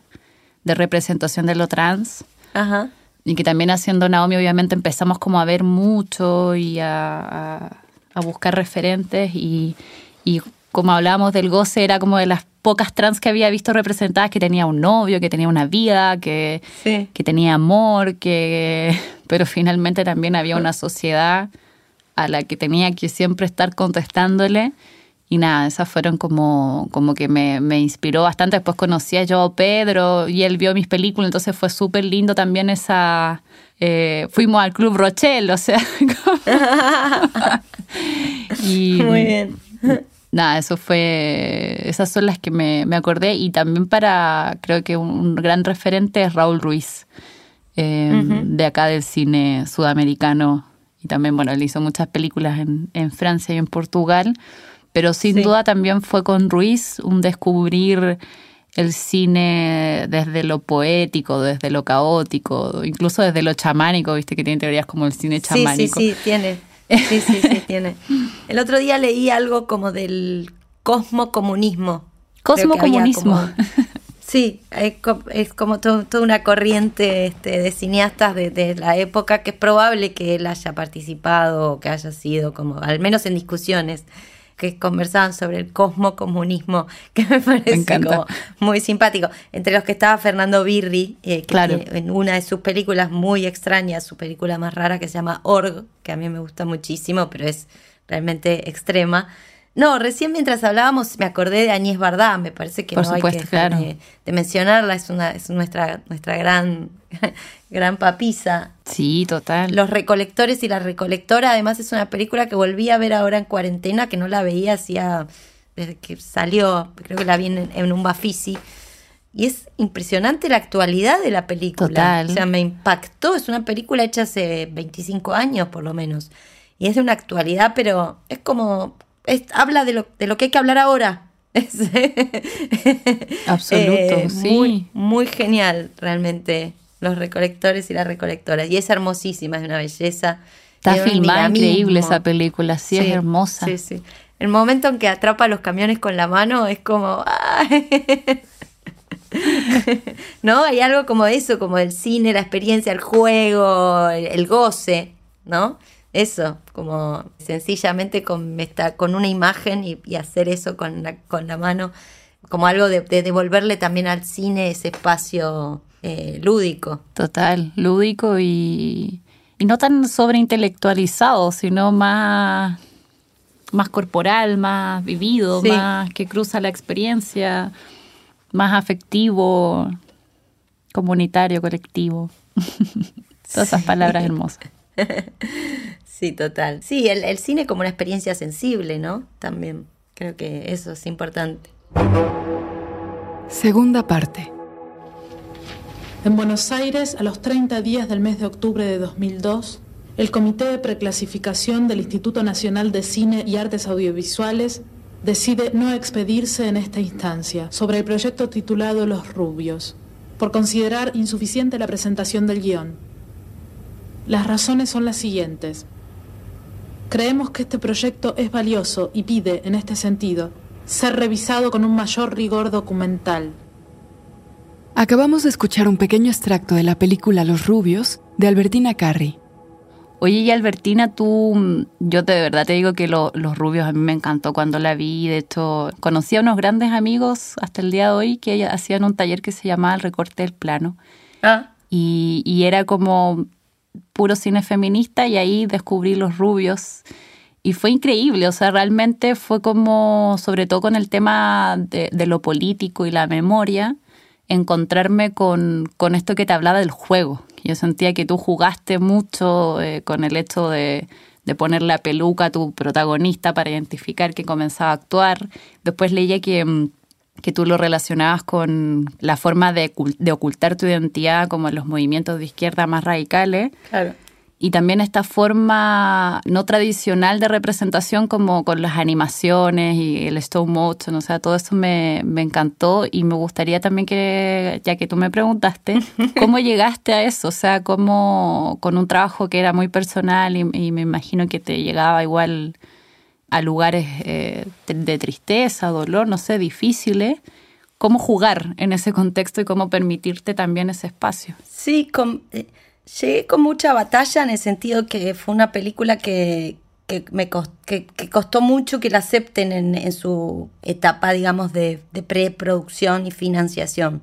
representación de lo trans. Ajá. y que también haciendo Naomi obviamente empezamos como a ver mucho y a, buscar referentes y, y como hablábamos del goce, era como de las pocas trans que había visto representadas que tenía un novio, que tenía una vida, que, que tenía amor, que *laughs* pero finalmente también había una sociedad a la que tenía que siempre estar contestándole. Y nada, esas fueron como, como que me, me inspiró bastante. Después conocí a yo Pedro y él vio mis películas, entonces fue súper lindo también esa... Eh, fuimos al Club Rochelle, o sea... *laughs* *laughs* y, Muy bien nada, eso fue, esas son las que me, acordé. Y también para, creo que un, gran referente es Raúl Ruiz, em, de acá del cine sudamericano. Y también, bueno, él hizo muchas películas en, Francia y en Portugal, pero sin duda también fue con Ruiz un descubrir el cine desde lo poético, desde lo caótico, incluso desde lo chamánico, viste que tiene teorías como el cine chamánico. Sí, sí, sí, tiene. Sí, sí, sí, tiene. El otro día leí algo como del cosmocomunismo. Cosmocomunismo. sí, es, como toda una corriente este, de cineastas de, la época que es probable que él haya participado o que haya sido como, al menos en discusiones que conversaban sobre el cosmocomunismo, *laughs* que me parece muy simpático. Entre los que estaba Fernando Birri, eh, que en una de sus películas muy extrañas, su película más rara que se llama Org, que a mí me gusta muchísimo, pero es realmente extrema. No, recién mientras hablábamos me acordé de Añez Bardá, me parece que no hay que de, mencionarla, es una es nuestra nuestra gran *laughs* gran papisa. Sí, total. Los recolectores y la recolectora, además es una película que volví a ver ahora en cuarentena, que no la veía hacía desde que salió, creo que la vi en, un Bafisi. Y es impresionante la actualidad de la película. Total. O sea, me impactó. Es una película hecha hace 25 años, por lo menos. Y es de una actualidad, pero es como. Habla de lo, de lo que hay que hablar ahora. *laughs* Absoluto, eh, sí. Muy, muy genial, realmente los recolectores y las recolectoras. Y es hermosísima, es una belleza. Está filmada increíble esa película, sí, es hermosa. Sí, sí. El momento en que atrapa los camiones con la mano es como... *laughs* ¿No? Hay algo como eso, como el cine, la experiencia, el juego, el, goce, ¿no? Eso, como sencillamente con, con una imagen y, hacer eso con la, con la mano, como algo de devolverle también al cine ese espacio eh, lúdico. Total, lúdico y, y no tan sobreintelectualizado, sino más, más corporal, más vivido, más que cruza la experiencia, más afectivo, comunitario, colectivo. *laughs* Todas esas palabras hermosas. *laughs* Sí, total. Sí, el, el cine como una experiencia sensible, ¿no? También creo que eso es importante. Segunda parte. En Buenos Aires, a los 30 días del mes de octubre de 2002, el Comité de Preclasificación del Instituto Nacional de Cine y Artes Audiovisuales decide no expedirse en esta instancia sobre el proyecto titulado Los Rubios, por considerar insuficiente la presentación del guion. Las razones son las siguientes. Creemos que este proyecto es valioso y pide, en este sentido, ser revisado con un mayor rigor documental Acabamos de escuchar un pequeño extracto de la película Los Rubios de Albertina Carri. Oye, y Albertina, tú, yo de verdad te digo que Los Rubios a mí me encantó cuando la vi. De hecho, conocí a unos grandes amigos hasta el día de hoy que hacían un taller que se llamaba El Recorte del Plano. Ah. Y, y era como puro cine feminista y ahí descubrí Los Rubios. Y fue increíble, o sea, realmente fue como, sobre todo con el tema de, lo político y la memoria, encontrarme con, con esto que te hablaba del juego. Yo sentía que tú jugaste mucho eh, con el hecho de, de poner la peluca a tu protagonista para identificar que comenzaba a actuar. Después leía que, mm, que tú lo relacionabas con la forma de, de, ocultar tu identidad como en los movimientos de izquierda más radicales. Claro y también esta forma no tradicional de representación como con las animaciones y el stop motion, o sea, todo eso me, me, encantó y me gustaría también que, ya que tú me preguntaste, *laughs* ¿cómo llegaste a eso? O sea, ¿cómo con un trabajo que era muy personal y, me imagino que te llegaba igual a lugares eh, de, tristeza, dolor, no sé, difíciles? ¿Cómo jugar en ese contexto y cómo permitirte también ese espacio? Sí, con... Eh, Llegué con mucha batalla en el sentido que fue una película que, que me costó, que, costó mucho que la acepten en, su etapa, digamos, de, preproducción y financiación.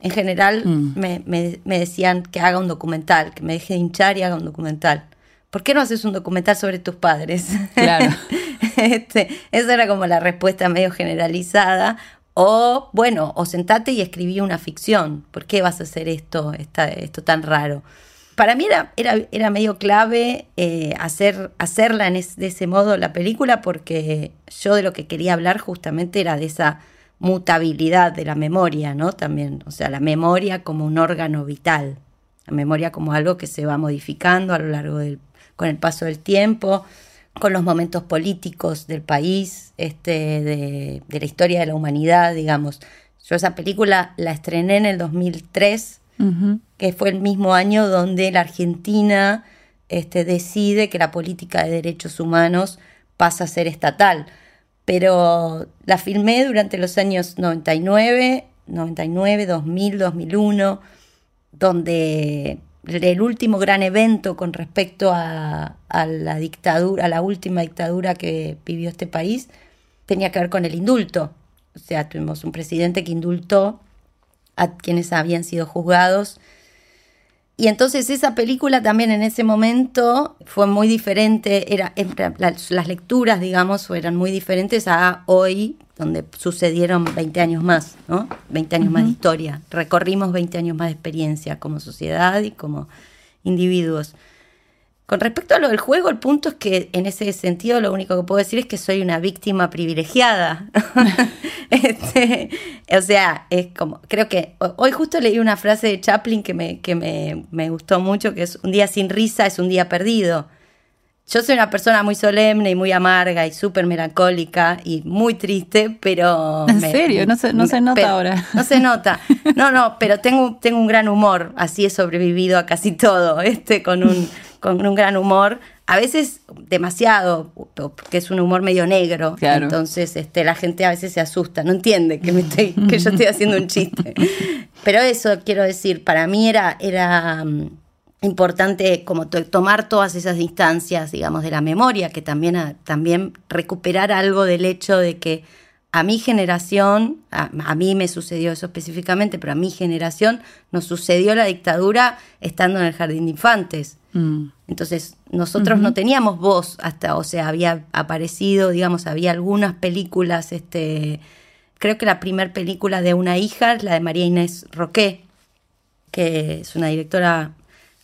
En general mm. me, me, decían que haga un documental, que me deje de hinchar y haga un documental. ¿Por qué no haces un documental sobre tus padres? Claro. *laughs* *laughs* este, esa era como la respuesta medio generalizada. O, bueno, o sentate y escribí una ficción. ¿Por qué vas a hacer esto, esto tan raro? Para mí era, medio clave eh, hacer, hacerla en de ese modo la película porque yo de lo que quería hablar justamente era de esa mutabilidad de la memoria, ¿no? También, o sea, la memoria como un órgano vital, la memoria como algo que se va modificando a lo largo del, con el paso del tiempo, con los momentos políticos del país, este, de, de la historia de la humanidad, digamos. Yo esa película la estrené en el 2003 que fue el mismo año donde la Argentina este, decide que la política de derechos humanos pasa a ser estatal. Pero la filmé durante los años 99, 99, 2000, 2001, donde el último gran evento con respecto a, la dictadura, a la última dictadura que vivió este país, tenía que ver con el indulto. O sea, tuvimos un presidente que indultó a quienes habían sido juzgados. Y entonces esa película también en ese momento fue muy diferente, era, las, lecturas, digamos, eran muy diferentes a hoy, donde sucedieron 20 años más, ¿no? 20 años más de historia. Recorrimos 20 años más de experiencia como sociedad y como individuos. Con respecto a lo del juego, el punto es que en ese sentido lo único que puedo decir es que soy una víctima privilegiada. *laughs* Este, o sea, es como, creo que hoy justo leí una frase de Chaplin que, me, que me, me gustó mucho, que es un día sin risa es un día perdido. Yo soy una persona muy solemne y muy amarga y súper melancólica y muy triste, pero... ¿En serio? No se, no se nota ahora. No se nota. No, no, pero tengo, tengo un gran humor. Así he sobrevivido a casi todo, este, con un con un gran humor, a veces demasiado, porque es un humor medio negro. Entonces este, la gente a veces se asusta, no entiende que, me estoy, *laughs* que yo estoy haciendo un chiste. Pero eso quiero decir, para mí era, era mm, importante como tomar todas esas instancias, digamos, de la memoria, que también, también recuperar algo del hecho de que a mi generación, a, mí me sucedió eso específicamente, pero a mi generación nos sucedió la dictadura estando en el jardín de infantes. Mm. Entonces, nosotros no teníamos voz hasta, o sea, había aparecido, digamos, había algunas películas, este, creo que la primera película de una hija la de María Inés Roqué, que es una directora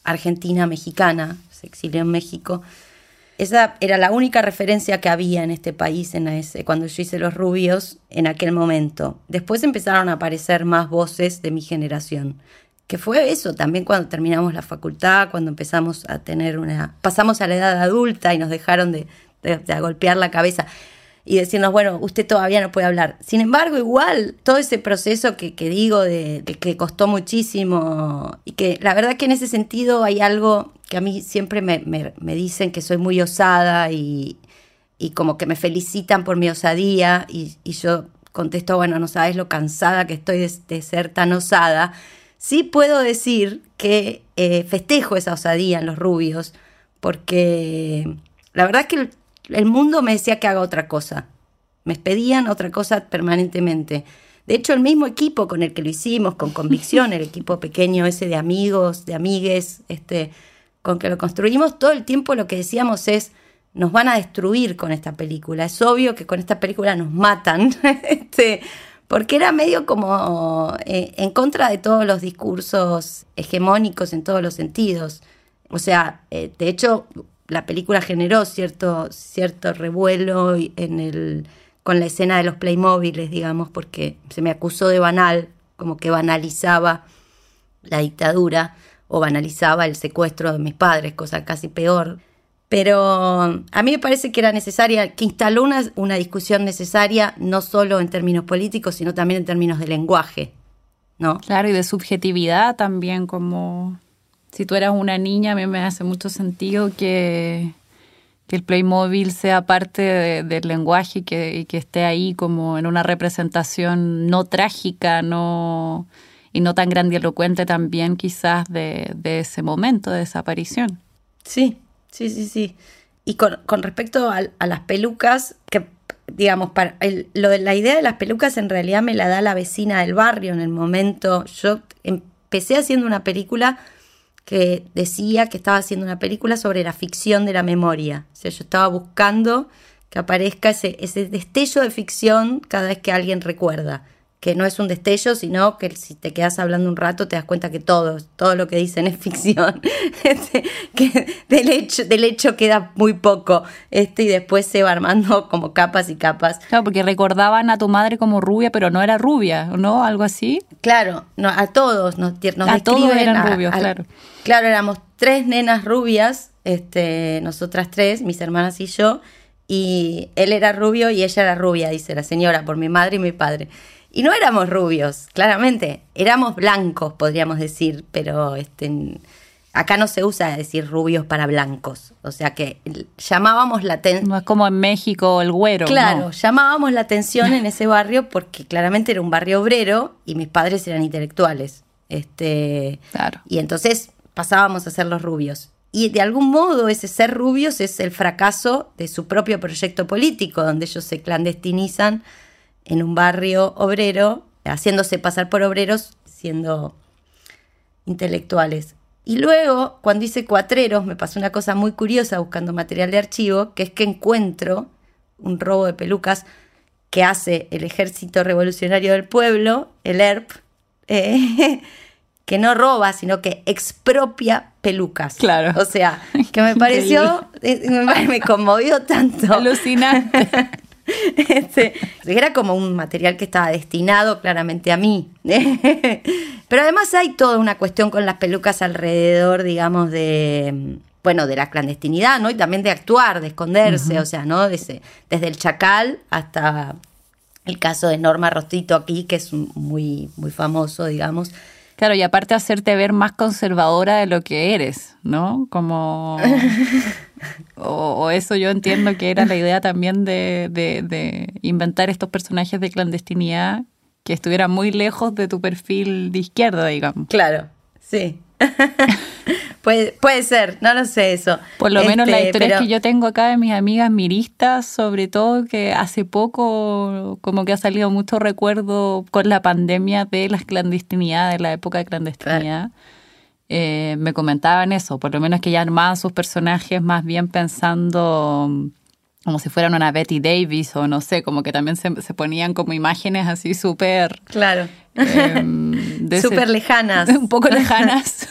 argentina-mexicana, se exilió en México. Esa era la única referencia que había en este país en ese, cuando yo hice Los Rubios en aquel momento. Después empezaron a aparecer más voces de mi generación que fue eso también cuando terminamos la facultad, cuando empezamos a tener una, pasamos a la edad adulta y nos dejaron de, golpear la cabeza y decirnos, bueno, usted todavía no puede hablar. Sin embargo, igual, todo ese proceso que, digo de, que costó muchísimo y que la verdad que en ese sentido hay algo que a mí siempre me, dicen que soy muy osada y, como que me felicitan por mi osadía y, yo contesto, bueno, no sabes lo cansada que estoy de ser tan osada Sí puedo decir que eh, festejo esa osadía en los rubios, porque la verdad es que el, mundo me decía que haga otra cosa. Me pedían otra cosa permanentemente. De hecho, el mismo equipo con el que lo hicimos, con convicción, el equipo pequeño ese de amigos, de amigues, este, con que lo construimos, todo el tiempo lo que decíamos es, nos van a destruir con esta película. Es obvio que con esta película nos matan. *laughs* este, porque era medio como eh, en contra de todos los discursos hegemónicos en todos los sentidos. O sea, eh, de hecho, la película generó cierto, cierto revuelo en el, con la escena de los Playmobiles, digamos, porque se me acusó de banal, como que banalizaba la dictadura o banalizaba el secuestro de mis padres, cosa casi peor. Pero a mí me parece que era necesaria, que instaló una, una discusión necesaria, no solo en términos políticos, sino también en términos de lenguaje, ¿no? Claro, y de subjetividad también, como si tú eras una niña, a mí me hace mucho sentido que, que el Playmobil sea parte del lenguaje y que, y que esté ahí como en una representación no trágica, no y no tan grandilocuente también quizás de, ese momento de desaparición. Sí, sí, sí, sí. Y con, respecto a, las pelucas, que digamos, para lo de la idea de las pelucas en realidad me la da la vecina del barrio en el momento. Yo empecé haciendo una película que decía que estaba haciendo una película sobre la ficción de la memoria. O sea, yo estaba buscando que aparezca ese, ese destello de ficción cada vez que alguien recuerda que no es un destello, sino que si te quedas hablando un rato te das cuenta que todo, todo lo que dicen es *laughs* ficción, este, que del hecho, del hecho queda muy poco, este, y después se va armando como capas y capas. Claro, porque recordaban a tu madre como rubia, pero no era rubia, ¿no? Algo así. Claro, no, a todos nos, nos a todos eran rubios, claro. Claro, éramos tres nenas rubias, este, nosotras tres, mis hermanas y yo, y él era rubio y ella era rubia, dice la señora, por mi madre y mi padre. Y no éramos rubios, claramente, éramos blancos, podríamos decir, pero este, acá no se usa decir rubios para blancos, o sea que llamábamos la atención. No es como en México el güero. Claro, llamábamos la atención en ese barrio porque claramente era un barrio obrero y mis padres eran intelectuales. Este, claro. Y entonces pasábamos a ser los rubios. Y de algún modo ese ser rubios es el fracaso de su propio proyecto político, donde ellos se clandestinizan en un barrio obrero, haciéndose pasar por obreros, siendo intelectuales. Y luego, cuando hice cuatreros, me pasó una cosa muy curiosa buscando material de archivo, que es que encuentro un robo de pelucas que hace el Ejército Revolucionario del Pueblo, el ERP, eh, *laughs* que no roba, sino que expropia pelucas. Claro. O sea, que me *laughs* pareció, eh, *laughs* me conmovió tanto. Alucinante. *laughs* Este, era como un material que estaba destinado claramente a mí. *laughs* Pero además hay toda una cuestión con las pelucas alrededor, digamos, de bueno, de la clandestinidad, ¿no? Y también de actuar, de esconderse, o sea, ¿no? Desde, desde, el chacal hasta el caso de Norma Rostito aquí, que es muy, muy famoso, digamos. Claro, y aparte hacerte ver más conservadora de lo que eres, ¿no? Como... *laughs* o, eso yo entiendo que era la idea también de, de, inventar estos personajes de clandestinidad que estuvieran muy lejos de tu perfil de izquierda, digamos. Claro, sí. *laughs* puede, puede ser, no lo sé eso. Por lo menos la este, historia que yo tengo acá de mis amigas miristas, sobre todo que hace poco como que ha salido mucho recuerdo con la pandemia de las clandestinidades, de la época de clandestinidad. Eh, me comentaban eso, por lo menos que ya armaban sus personajes más bien pensando como si fueran una Betty Davis o no sé, como que también se, ponían como imágenes así súper... Claro. *laughs* Eh, súper lejanas. *laughs* Un poco lejanas.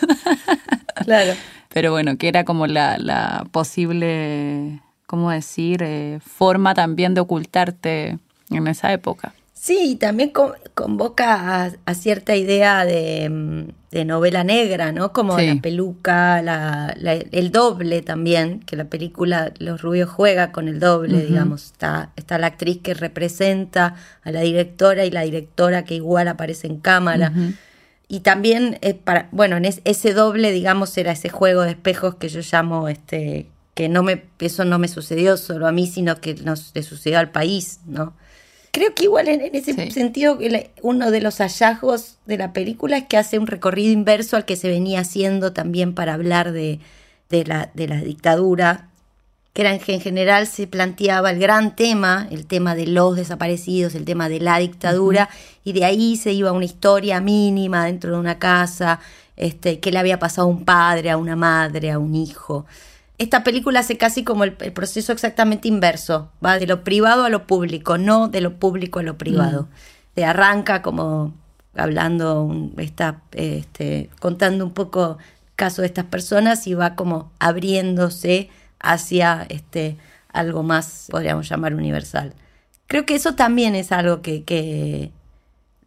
*laughs* claro. Pero bueno, que era como la, la posible, ¿cómo decir?, eh, forma también de ocultarte en esa época. Sí, también convoca a, cierta idea de, novela negra, ¿no? Como la peluca, el doble también, que la película Los Rubios juega con el doble, digamos. Está, está la actriz que representa a la directora y la directora que igual aparece en cámara. Y también, es para, bueno, en ese doble, digamos, era ese juego de espejos que yo llamo, este, que no me, eso no me sucedió solo a mí, sino que nos le sucedió al país, ¿no? Creo que igual en, ese sentido uno de los hallazgos de la película es que hace un recorrido inverso al que se venía haciendo también para hablar de, la, de la dictadura, que era en, general se planteaba el gran tema, el tema de los desaparecidos, el tema de la dictadura, y de ahí se iba una historia mínima dentro de una casa, este, que le había pasado a un padre, a una madre, a un hijo esta película hace casi como el, proceso exactamente inverso, va de lo privado a lo público, no de lo público a lo privado. Mm. Se arranca como hablando, está este, contando un poco el caso de estas personas y va como abriéndose hacia este, algo más, podríamos llamar universal. Creo que eso también es algo que, que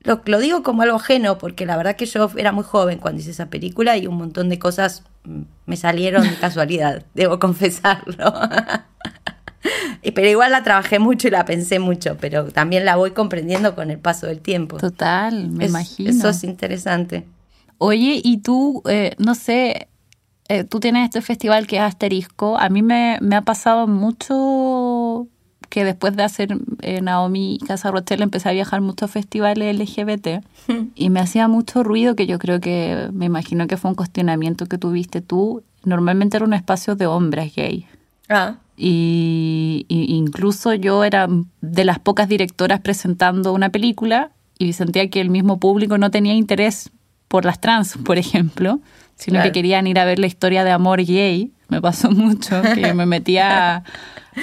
lo, lo, digo como algo ajeno, porque la verdad que yo era muy joven cuando hice esa película y un montón de cosas me salieron de casualidad, *laughs* debo confesarlo. *laughs* pero igual la trabajé mucho y la pensé mucho, pero también la voy comprendiendo con el paso del tiempo. Total, me imagino. Eso es interesante. Oye, y tú, eh, no sé, eh, tú tienes este festival que es Asterisco. A mí me, me ha pasado mucho que después de hacer eh, Naomi Casa Rochelle empecé a viajar mucho a festivales LGBT y me hacía mucho ruido que yo creo que, me imagino que fue un cuestionamiento que tuviste tú. Normalmente era un espacio de hombres gay. Ah. Y, y incluso yo era de las pocas directoras presentando una película y sentía que el mismo público no tenía interés por las trans, *laughs* por ejemplo, sino que querían ir a ver la historia de amor gay. Me pasó *laughs* mucho que me metía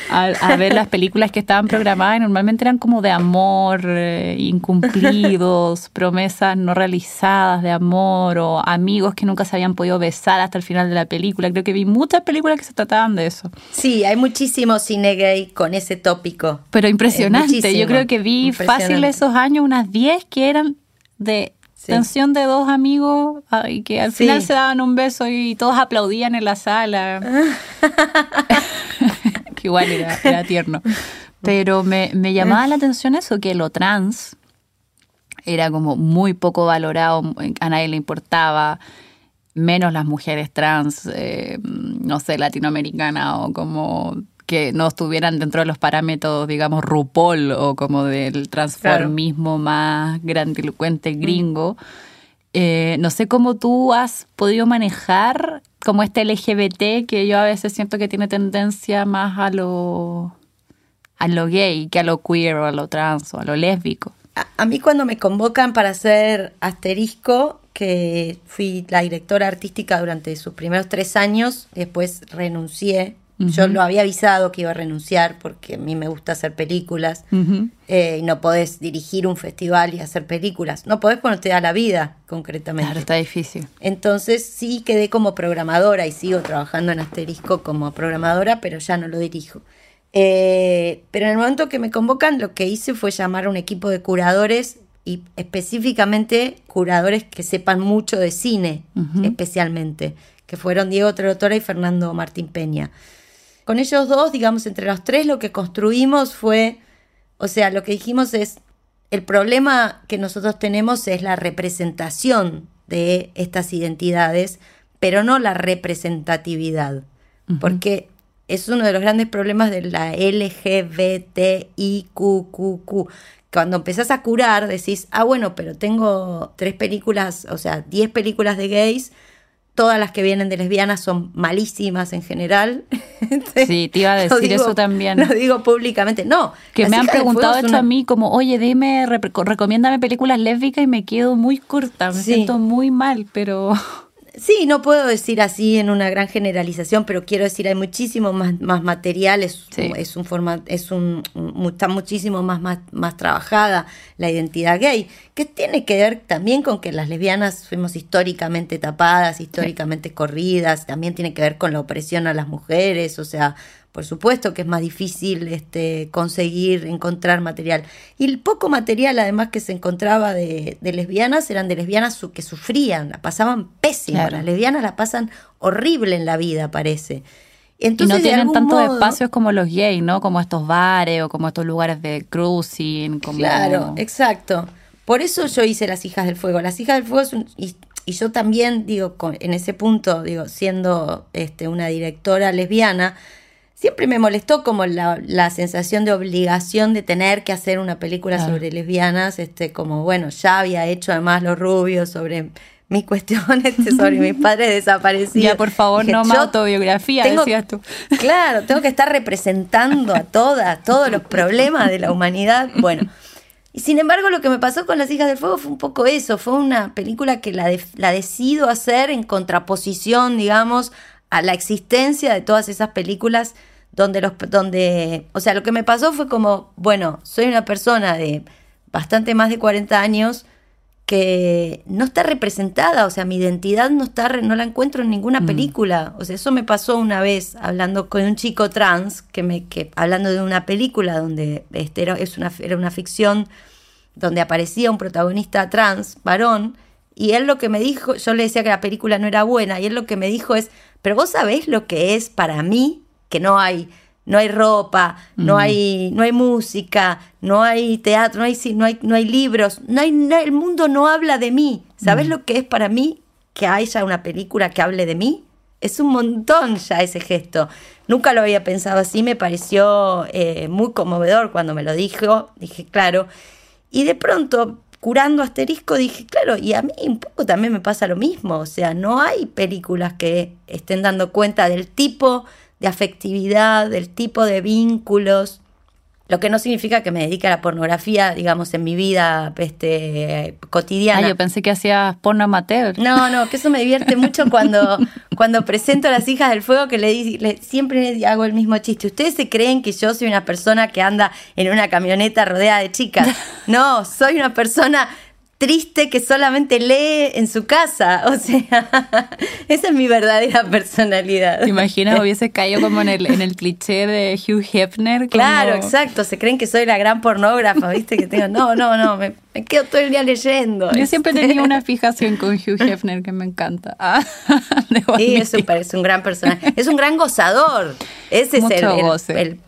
a, ver las películas que estaban programadas y normalmente eran como de amor, eh, incumplidos, *laughs* promesas no realizadas de amor o amigos que nunca se habían podido besar hasta el final de la película. Creo que vi muchas películas que se trataban de eso. Sí, hay muchísimo cine gay con ese tópico. Pero impresionante. Yo creo que vi fácil esos años unas 10 que eran de tensión de dos amigos y que al final se daban un beso y todos aplaudían en la sala. *laughs* *laughs* que igual era, tierno. Pero me, llamaba la atención eso, que lo trans era como muy poco valorado, a nadie le importaba, menos las mujeres trans, eh, no sé, latinoamericana o como que no estuvieran dentro de los parámetros, digamos, RuPaul o como del transformismo más grandilocuente gringo. Eh, no sé cómo tú has podido manejar como este LGBT que yo a veces siento que tiene tendencia más a lo, a lo gay que a lo queer o a lo trans o a lo lésbico. A, mí cuando me convocan para hacer asterisco, que fui la directora artística durante sus primeros tres años, después renuncié yo lo había avisado que iba a renunciar porque a mí me gusta hacer películas eh, y no podés dirigir un festival y hacer películas. No podés ponerte a la vida, concretamente. Claro, está difícil. Entonces sí quedé como programadora y sigo trabajando en Asterisco como programadora, pero ya no lo dirijo. Eh, pero en el momento que me convocan, lo que hice fue llamar a un equipo de curadores y específicamente curadores que sepan mucho de cine, especialmente, que fueron Diego Trotora y Fernando Martín Peña. Con ellos dos, digamos, entre los tres, lo que construimos fue, o sea, lo que dijimos es, el problema que nosotros tenemos es la representación de estas identidades, pero no la representatividad, porque es uno de los grandes problemas de la LGBTIQQQ. Cuando empezás a curar, decís, ah, bueno, pero tengo tres películas, o sea, diez películas de gays, todas las que vienen de lesbianas son malísimas en general. *laughs* Sí, te iba a decir eso también. Lo digo públicamente. No. Que me han preguntado esto a mí como, oye, dime, recomiéndame películas lésbicas y me quedo muy corta, me siento muy mal, pero... Sí, no puedo decir así en una gran generalización, pero quiero decir, hay muchísimo más, más material, es, es un formato, es un, está muchísimo más, más, más trabajada la identidad gay, que tiene que ver también con que las lesbianas fuimos históricamente tapadas, históricamente corridas, también tiene que ver con la opresión a las mujeres, o sea, por supuesto que es más difícil este, conseguir, encontrar material. Y el poco material, además, que se encontraba de, lesbianas, eran de lesbianas que sufrían, la pasaban pésimo. Las lesbianas la pasan horrible en la vida, parece. Entonces, y no tienen tantos espacios como los gays, ¿no? Como estos bares o como estos lugares de cruising. Claro, exacto. Por eso yo hice Las Hijas del Fuego. Las Hijas del Fuego es un, y, yo también, digo, en ese punto, digo, siendo este, una directora lesbiana, siempre me molestó como la, la, sensación de obligación de tener que hacer una película sobre lesbianas, este, como bueno, ya había hecho además Los Rubios sobre mis *laughs* cuestiones, sobre mis padres desaparecidos. Ya, por favor, no más autobiografía, decías tú. *laughs* Claro, tengo que estar representando a todas, todos los problemas de la humanidad. Bueno, y sin embargo lo que me pasó con Las Hijas del Fuego fue un poco eso, fue una película que la, la decido hacer en contraposición, digamos, a la existencia de todas esas películas donde los donde, o sea, lo que me pasó fue como, bueno, soy una persona de bastante más de 40 años que no está representada, o sea, mi identidad no está no la encuentro en ninguna mm. película. O sea, eso me pasó una vez hablando con un chico trans que me que hablando de una película donde este era, es una era una ficción donde aparecía un protagonista trans, varón, y él lo que me dijo, yo le decía que la película no era buena, y él lo que me dijo es, pero vos sabés lo que es para mí, que no hay, no hay ropa, no, hay, no hay música, no hay teatro, no hay, no hay, no hay libros, no hay, el mundo no habla de mí. ¿Sabés lo que es para mí que haya una película que hable de mí? Es un montón ya ese gesto. Nunca lo había pensado así, me pareció eh, muy conmovedor cuando me lo dijo. Dije, claro. Y de pronto, curando asterisco, dije, claro, y a mí un poco también me pasa lo mismo. O sea, no hay películas que estén dando cuenta del tipo de afectividad, del tipo de vínculos, lo que no significa que me dedique a la pornografía, digamos, en mi vida este, cotidiana. Ah, yo pensé que hacías porno amateur. No, no, que eso me divierte *laughs* mucho cuando, cuando presento a las hijas del fuego, que le, le, siempre hago el mismo chiste. ¿Ustedes se creen que yo soy una persona que anda en una camioneta rodeada de chicas? *laughs* No, soy una persona triste que solamente lee en su casa. *laughs* O sea, esa es mi verdadera personalidad. ¿Te imaginas? *laughs* Hubiese caído como en el, en el cliché de Hugh Hefner. Claro, exacto. Se creen que soy la gran pornógrafa, ¿viste? Que tengo. No, no, no. Me, quedo todo el día leyendo. Yo siempre he tenido una *laughs* fijación con Hugh Hefner que me encanta. Ah, sí, es un, es un gran personaje. Es un gran gozador. Ese es el, el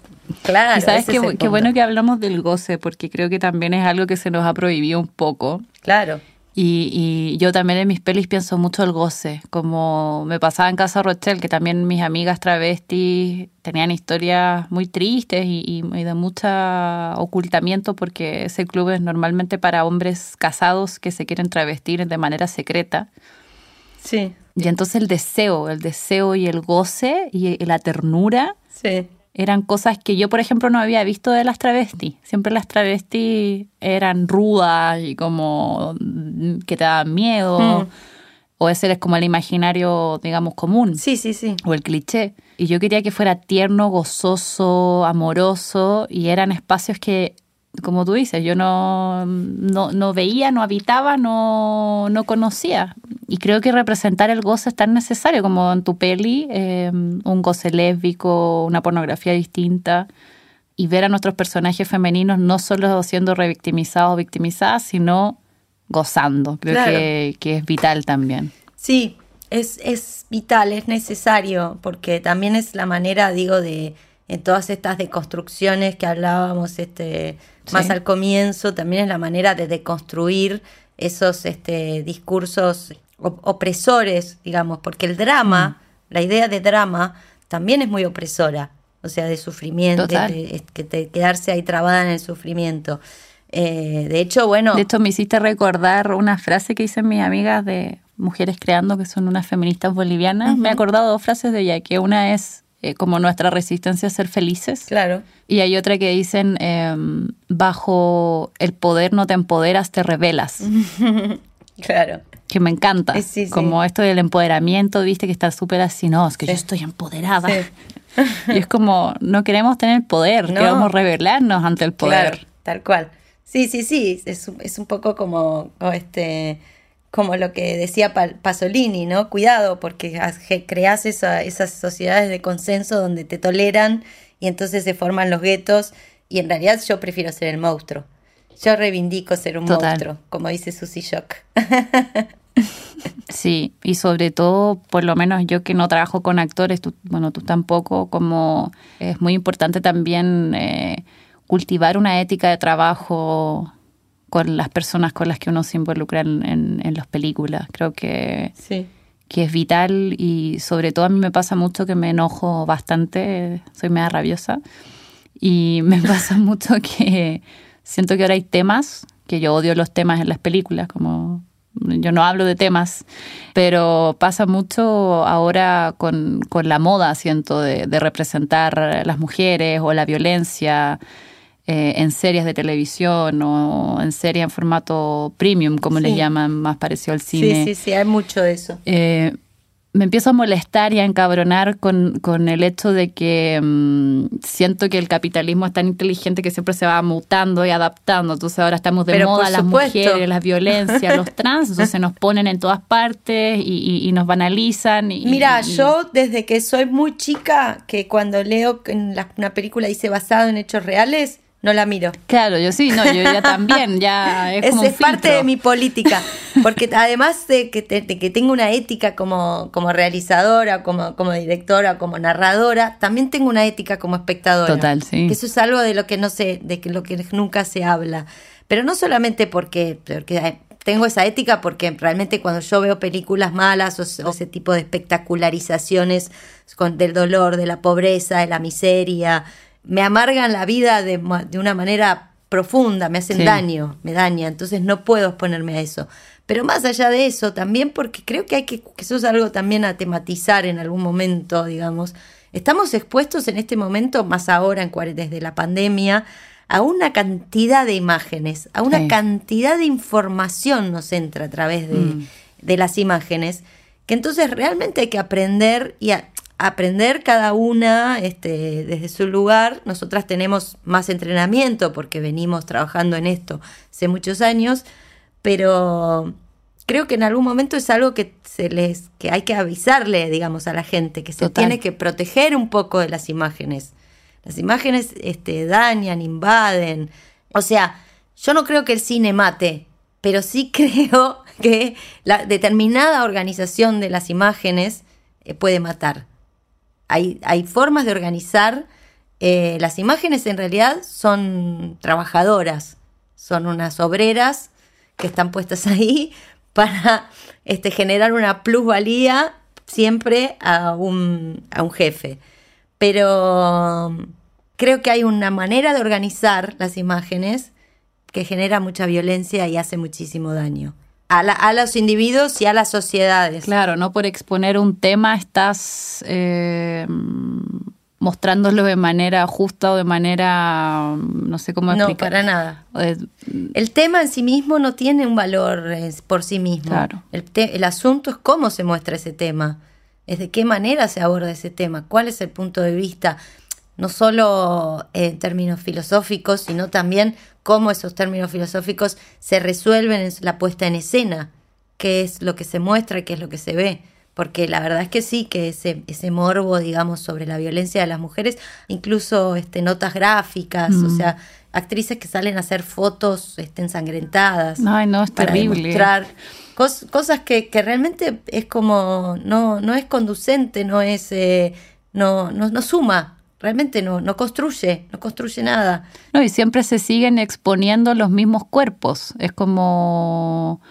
Claro. Y sabes qué, bueno que hablamos del goce, porque creo que también es algo que se nos ha prohibido un poco. Claro. Y, yo también en mis pelis pienso mucho el goce, como me pasaba en Casa Rochelle, que también mis amigas travestis tenían historias muy tristes y, de mucho ocultamiento, porque ese club es normalmente para hombres casados que se quieren travestir de manera secreta. Sí. Y entonces el deseo, el deseo y el goce y la ternura. Sí eran cosas que yo, por ejemplo, no había visto de las travestis. Siempre las travestis eran rudas y como que te daban miedo. Hmm. O ese es como el imaginario, digamos, común. Sí, sí, sí. O el cliché. Y yo quería que fuera tierno, gozoso, amoroso. Y eran espacios que, como tú dices, yo no, no, no veía, no habitaba, no, no conocía. Y creo que representar el goce es tan necesario como en tu peli, eh, un goce lésbico, una pornografía distinta, y ver a nuestros personajes femeninos no solo siendo revictimizados o victimizadas, sino gozando. Creo que, que, es vital también. Sí, es, es vital, es necesario, porque también es la manera, digo, de en todas estas deconstrucciones que hablábamos este, más al comienzo, también es la manera de deconstruir esos este, discursos opresores, digamos, porque el drama, mm. la idea de drama, también es muy opresora, o sea, de sufrimiento, de, quedarse ahí trabada en el sufrimiento. Eh, de hecho, bueno. De hecho, me hiciste recordar una frase que dicen mis amigas de Mujeres Creando, que son unas feministas bolivianas. Me he acordado dos frases de ella, que una es eh, como nuestra resistencia a ser felices. Claro. Y hay otra que dicen, em, bajo el poder no te empoderas, te rebelas. *laughs* claro que me encanta. Como esto del empoderamiento, viste, que está súper así, no, es que yo estoy empoderada. *laughs* y es como, no queremos tener poder, queremos rebelarnos ante el poder. Claro, tal cual. Sí, sí, sí, es, es un poco como, este, como lo que decía Pasolini, ¿no? Cuidado, porque creas esa, esas sociedades de consenso donde te toleran y entonces se forman los guetos y en realidad yo prefiero ser el monstruo. Yo reivindico ser un monstruo, como dice Susie Shock. Sí, y sobre todo, por lo menos yo que no trabajo con actores, bueno, tú tampoco, como es muy importante también eh, cultivar una ética de trabajo con las personas con las que uno se involucra en, las películas. Creo que, que es vital y sobre todo a mí me pasa mucho que me enojo bastante, soy media rabiosa, y *laughs* me pasa mucho que siento que ahora hay temas, que yo odio los temas en las películas, como yo no hablo de temas, pero pasa mucho ahora con, la moda, siento, de, representar las mujeres o la violencia eh, en series de televisión o en series en formato premium, como le llaman, más parecido al cine. Sí, sí, sí, hay mucho de eso. Eh, me empiezo a molestar y a encabronar con, con el hecho de que mm, siento que el capitalismo es tan inteligente que siempre se va mutando y adaptando. Entonces ahora estamos de moda las mujeres, la violencia, los *laughs* trans, entonces nos ponen en todas partes y, nos banalizan. Y, Mira, yo desde que soy muy chica, que cuando leo en una película dice basado en hechos reales, no la miro. Claro, yo sí, no, yo ya también, ya *laughs* es, es, parte de mi política, *laughs* porque además de que, que tengo una ética como, como realizadora, como, como directora, como narradora, también tengo una ética como espectadora. Total, sí. Que eso es algo de lo que no sé, de que lo que nunca se habla. Pero no solamente porque, porque tengo esa ética porque realmente cuando yo veo películas malas o, ese tipo de espectacularizaciones con, del dolor, de la pobreza, de la miseria, me amargan la vida de, de una manera profunda, me hacen daño, me daña, entonces no puedo exponerme a eso. Pero más allá de eso, también porque creo que hay que, que eso es algo también a tematizar en algún momento, digamos. Estamos expuestos en este momento, más ahora en, desde la pandemia, a una cantidad de imágenes, a una cantidad de información nos entra a través de, mm. de, las imágenes, que entonces realmente hay que aprender y a, aprender cada una este, desde su lugar. Nosotras tenemos más entrenamiento porque venimos trabajando en esto hace muchos años, pero creo que en algún momento es algo que se les que hay que avisarle, digamos, a la gente que se tiene que proteger un poco de las imágenes. Las imágenes este, dañan, invaden. O sea, yo no creo que el cine mate, pero sí *laughs* creo que la determinada organización de las imágenes eh, puede matar. Hay, hay formas de organizar. Eh, las imágenes en realidad son trabajadoras, son unas obreras que están puestas *laughs* ahí para este, generar una plusvalía siempre a un, a un jefe. Pero creo que hay una manera de organizar las imágenes que genera mucha violencia y hace muchísimo daño a, los individuos y a las sociedades. Claro, no por exponer un tema estás eh, mostrándolo de manera justa o de manera, no sé cómo explicar. No, para nada. el tema en sí mismo no tiene un valor eh, por sí mismo. Claro. El, el asunto es cómo se muestra ese tema, es de qué manera se aborda ese tema, cuál es el punto de vista, no solo en términos filosóficos, sino también cómo esos términos filosóficos se resuelven en la puesta en escena, qué es lo que se muestra y qué es lo que se ve. Porque la verdad es que sí, que ese, ese morbo, digamos, sobre la violencia de las mujeres, incluso este, notas gráficas, o mm. sea, actrices que salen a hacer fotos este, ensangrentadas. Ay, no, es para terrible. Demostrar cosas que, que, realmente es como, no, no es conducente, no es, eh, no, no, no suma realmente no, no construye, no construye nada. No, y siempre se siguen exponiendo los mismos cuerpos. Es como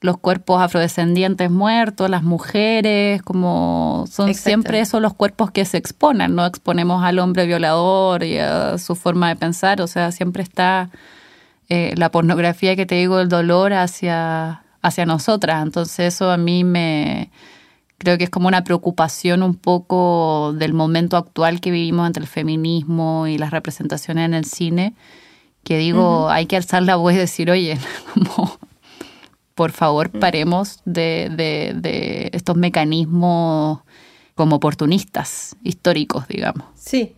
los cuerpos afrodescendientes muertos, las mujeres, como son siempre esos los cuerpos que se exponen, no exponemos al hombre violador y a su forma de pensar, o sea, siempre está eh, la pornografía que te digo, el dolor hacia, hacia nosotras, entonces eso a mí me, Creo que es como una preocupación un poco del momento actual que vivimos entre el feminismo y las representaciones en el cine, que digo, hay que alzar la voz y decir, oye, *laughs* como, por favor, mm. paremos de, de, de estos mecanismos como oportunistas históricos, digamos. Sí,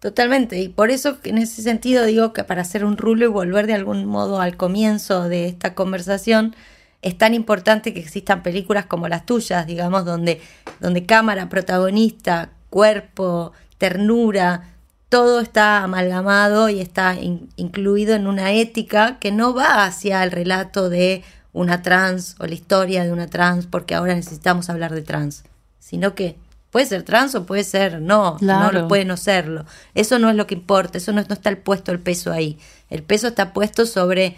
Totalmente, y por eso en ese sentido digo que para hacer un rulo y volver de algún modo al comienzo de esta conversación, es tan importante que existan películas como las tuyas, digamos, donde, donde cámara, protagonista, cuerpo, ternura, todo está amalgamado y está incluido en una ética que no va hacia el relato de una trans o la historia de una trans, porque ahora necesitamos hablar de trans, sino que puede ser trans o puede ser no, no puede no serlo. Eso no es lo que importa, eso no, no está el puesto el peso ahí. El peso está puesto sobre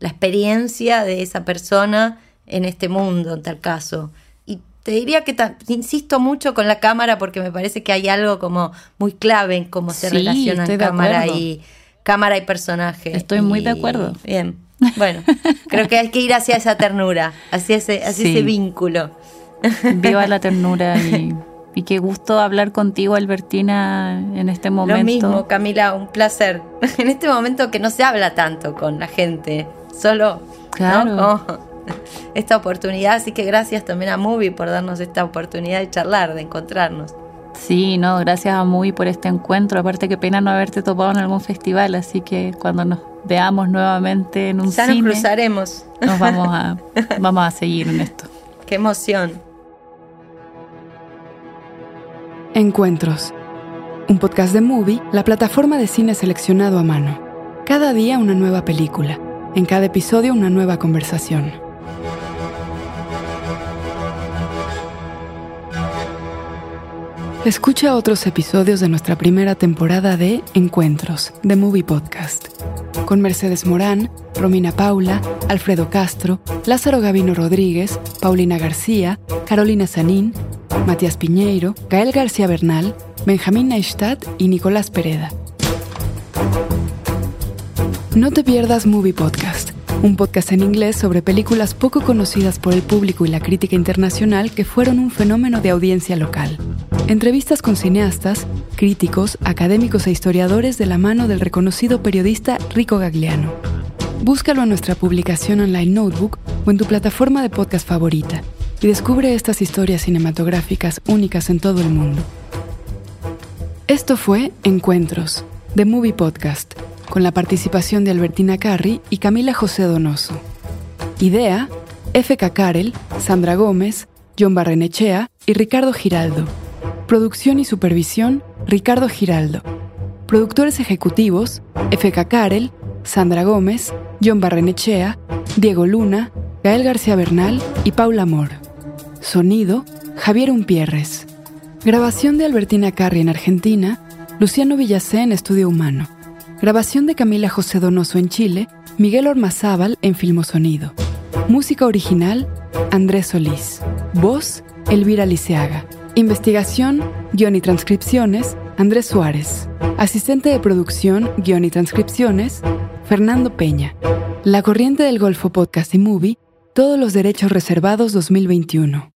la experiencia de esa persona en este mundo, en tal caso. Y te diría que insisto mucho con la cámara porque me parece que hay algo como muy clave en cómo se relaciona cámara y cámara y personaje. Estoy muy de acuerdo. Bien. Bueno, creo que hay que ir hacia esa ternura, hacia ese, hacia ese vínculo. Viva la *laughs* ternura y, y, qué gusto hablar contigo, Albertina, en este momento. Lo mismo, Camila, un placer. *laughs* En este momento que no se habla tanto con la gente solo *laughs* esta oportunidad. Así que gracias también a Movie por darnos esta oportunidad de charlar, de encontrarnos. Sí, no, gracias a Movie por este encuentro. Aparte, qué pena no haberte topado en algún festival, así que cuando nos veamos nuevamente en un ya nos cruzaremos. Nos vamos a, *laughs* vamos a seguir en esto. Qué emoción. Encuentros. Un podcast de Movie, la plataforma de cine seleccionado a mano. Cada día una nueva película en cada episodio una nueva conversación. Escucha otros episodios de nuestra primera temporada de Encuentros, de Movie Podcast. con Mercedes Morán, Romina Paula, Alfredo Castro, Lázaro Gavino Rodríguez, Paulina García, Carolina Sanín, Matías Piñeiro, Gael García Bernal, Benjamín Neistat y Nicolás Pereda. No te pierdas Movie Podcast, un podcast en inglés sobre películas poco conocidas por el público y la crítica internacional que fueron un fenómeno de audiencia local. Entrevistas con cineastas, críticos, académicos e historiadores de la mano del reconocido periodista Rico Gagliano. Búscalo en nuestra publicación online Notebook o en tu plataforma de podcast favorita y descubre estas historias cinematográficas únicas en todo el mundo. Esto fue Encuentros, The Movie Podcast, con la participación de Albertina Carri y Camila José Donoso. Idea, F.K. Karel, Sandra Gómez, John Barrenechea y Ricardo Giraldo. Producción y supervisión, Ricardo Giraldo. Productores ejecutivos, F.K. Karel, Sandra Gómez, John Barrenechea, Diego Luna, Gael García Bernal y Paula Amor. Sonido, Javier Umpierres. Grabación de Albertina Carri en Argentina, Luciano Villacé en Estudio Humano. Grabación de Camila José Donoso en Chile, Miguel Ormazábal en Filmosonido. Música original, Andrés Solís. Voz, Elvira Liceaga. Investigación, guion y transcripciones, Andrés Suárez. Asistente de producción, guion y transcripciones, Fernando Peña. La Corriente del Golfo Podcast y Movie, todos los derechos reservados 2021.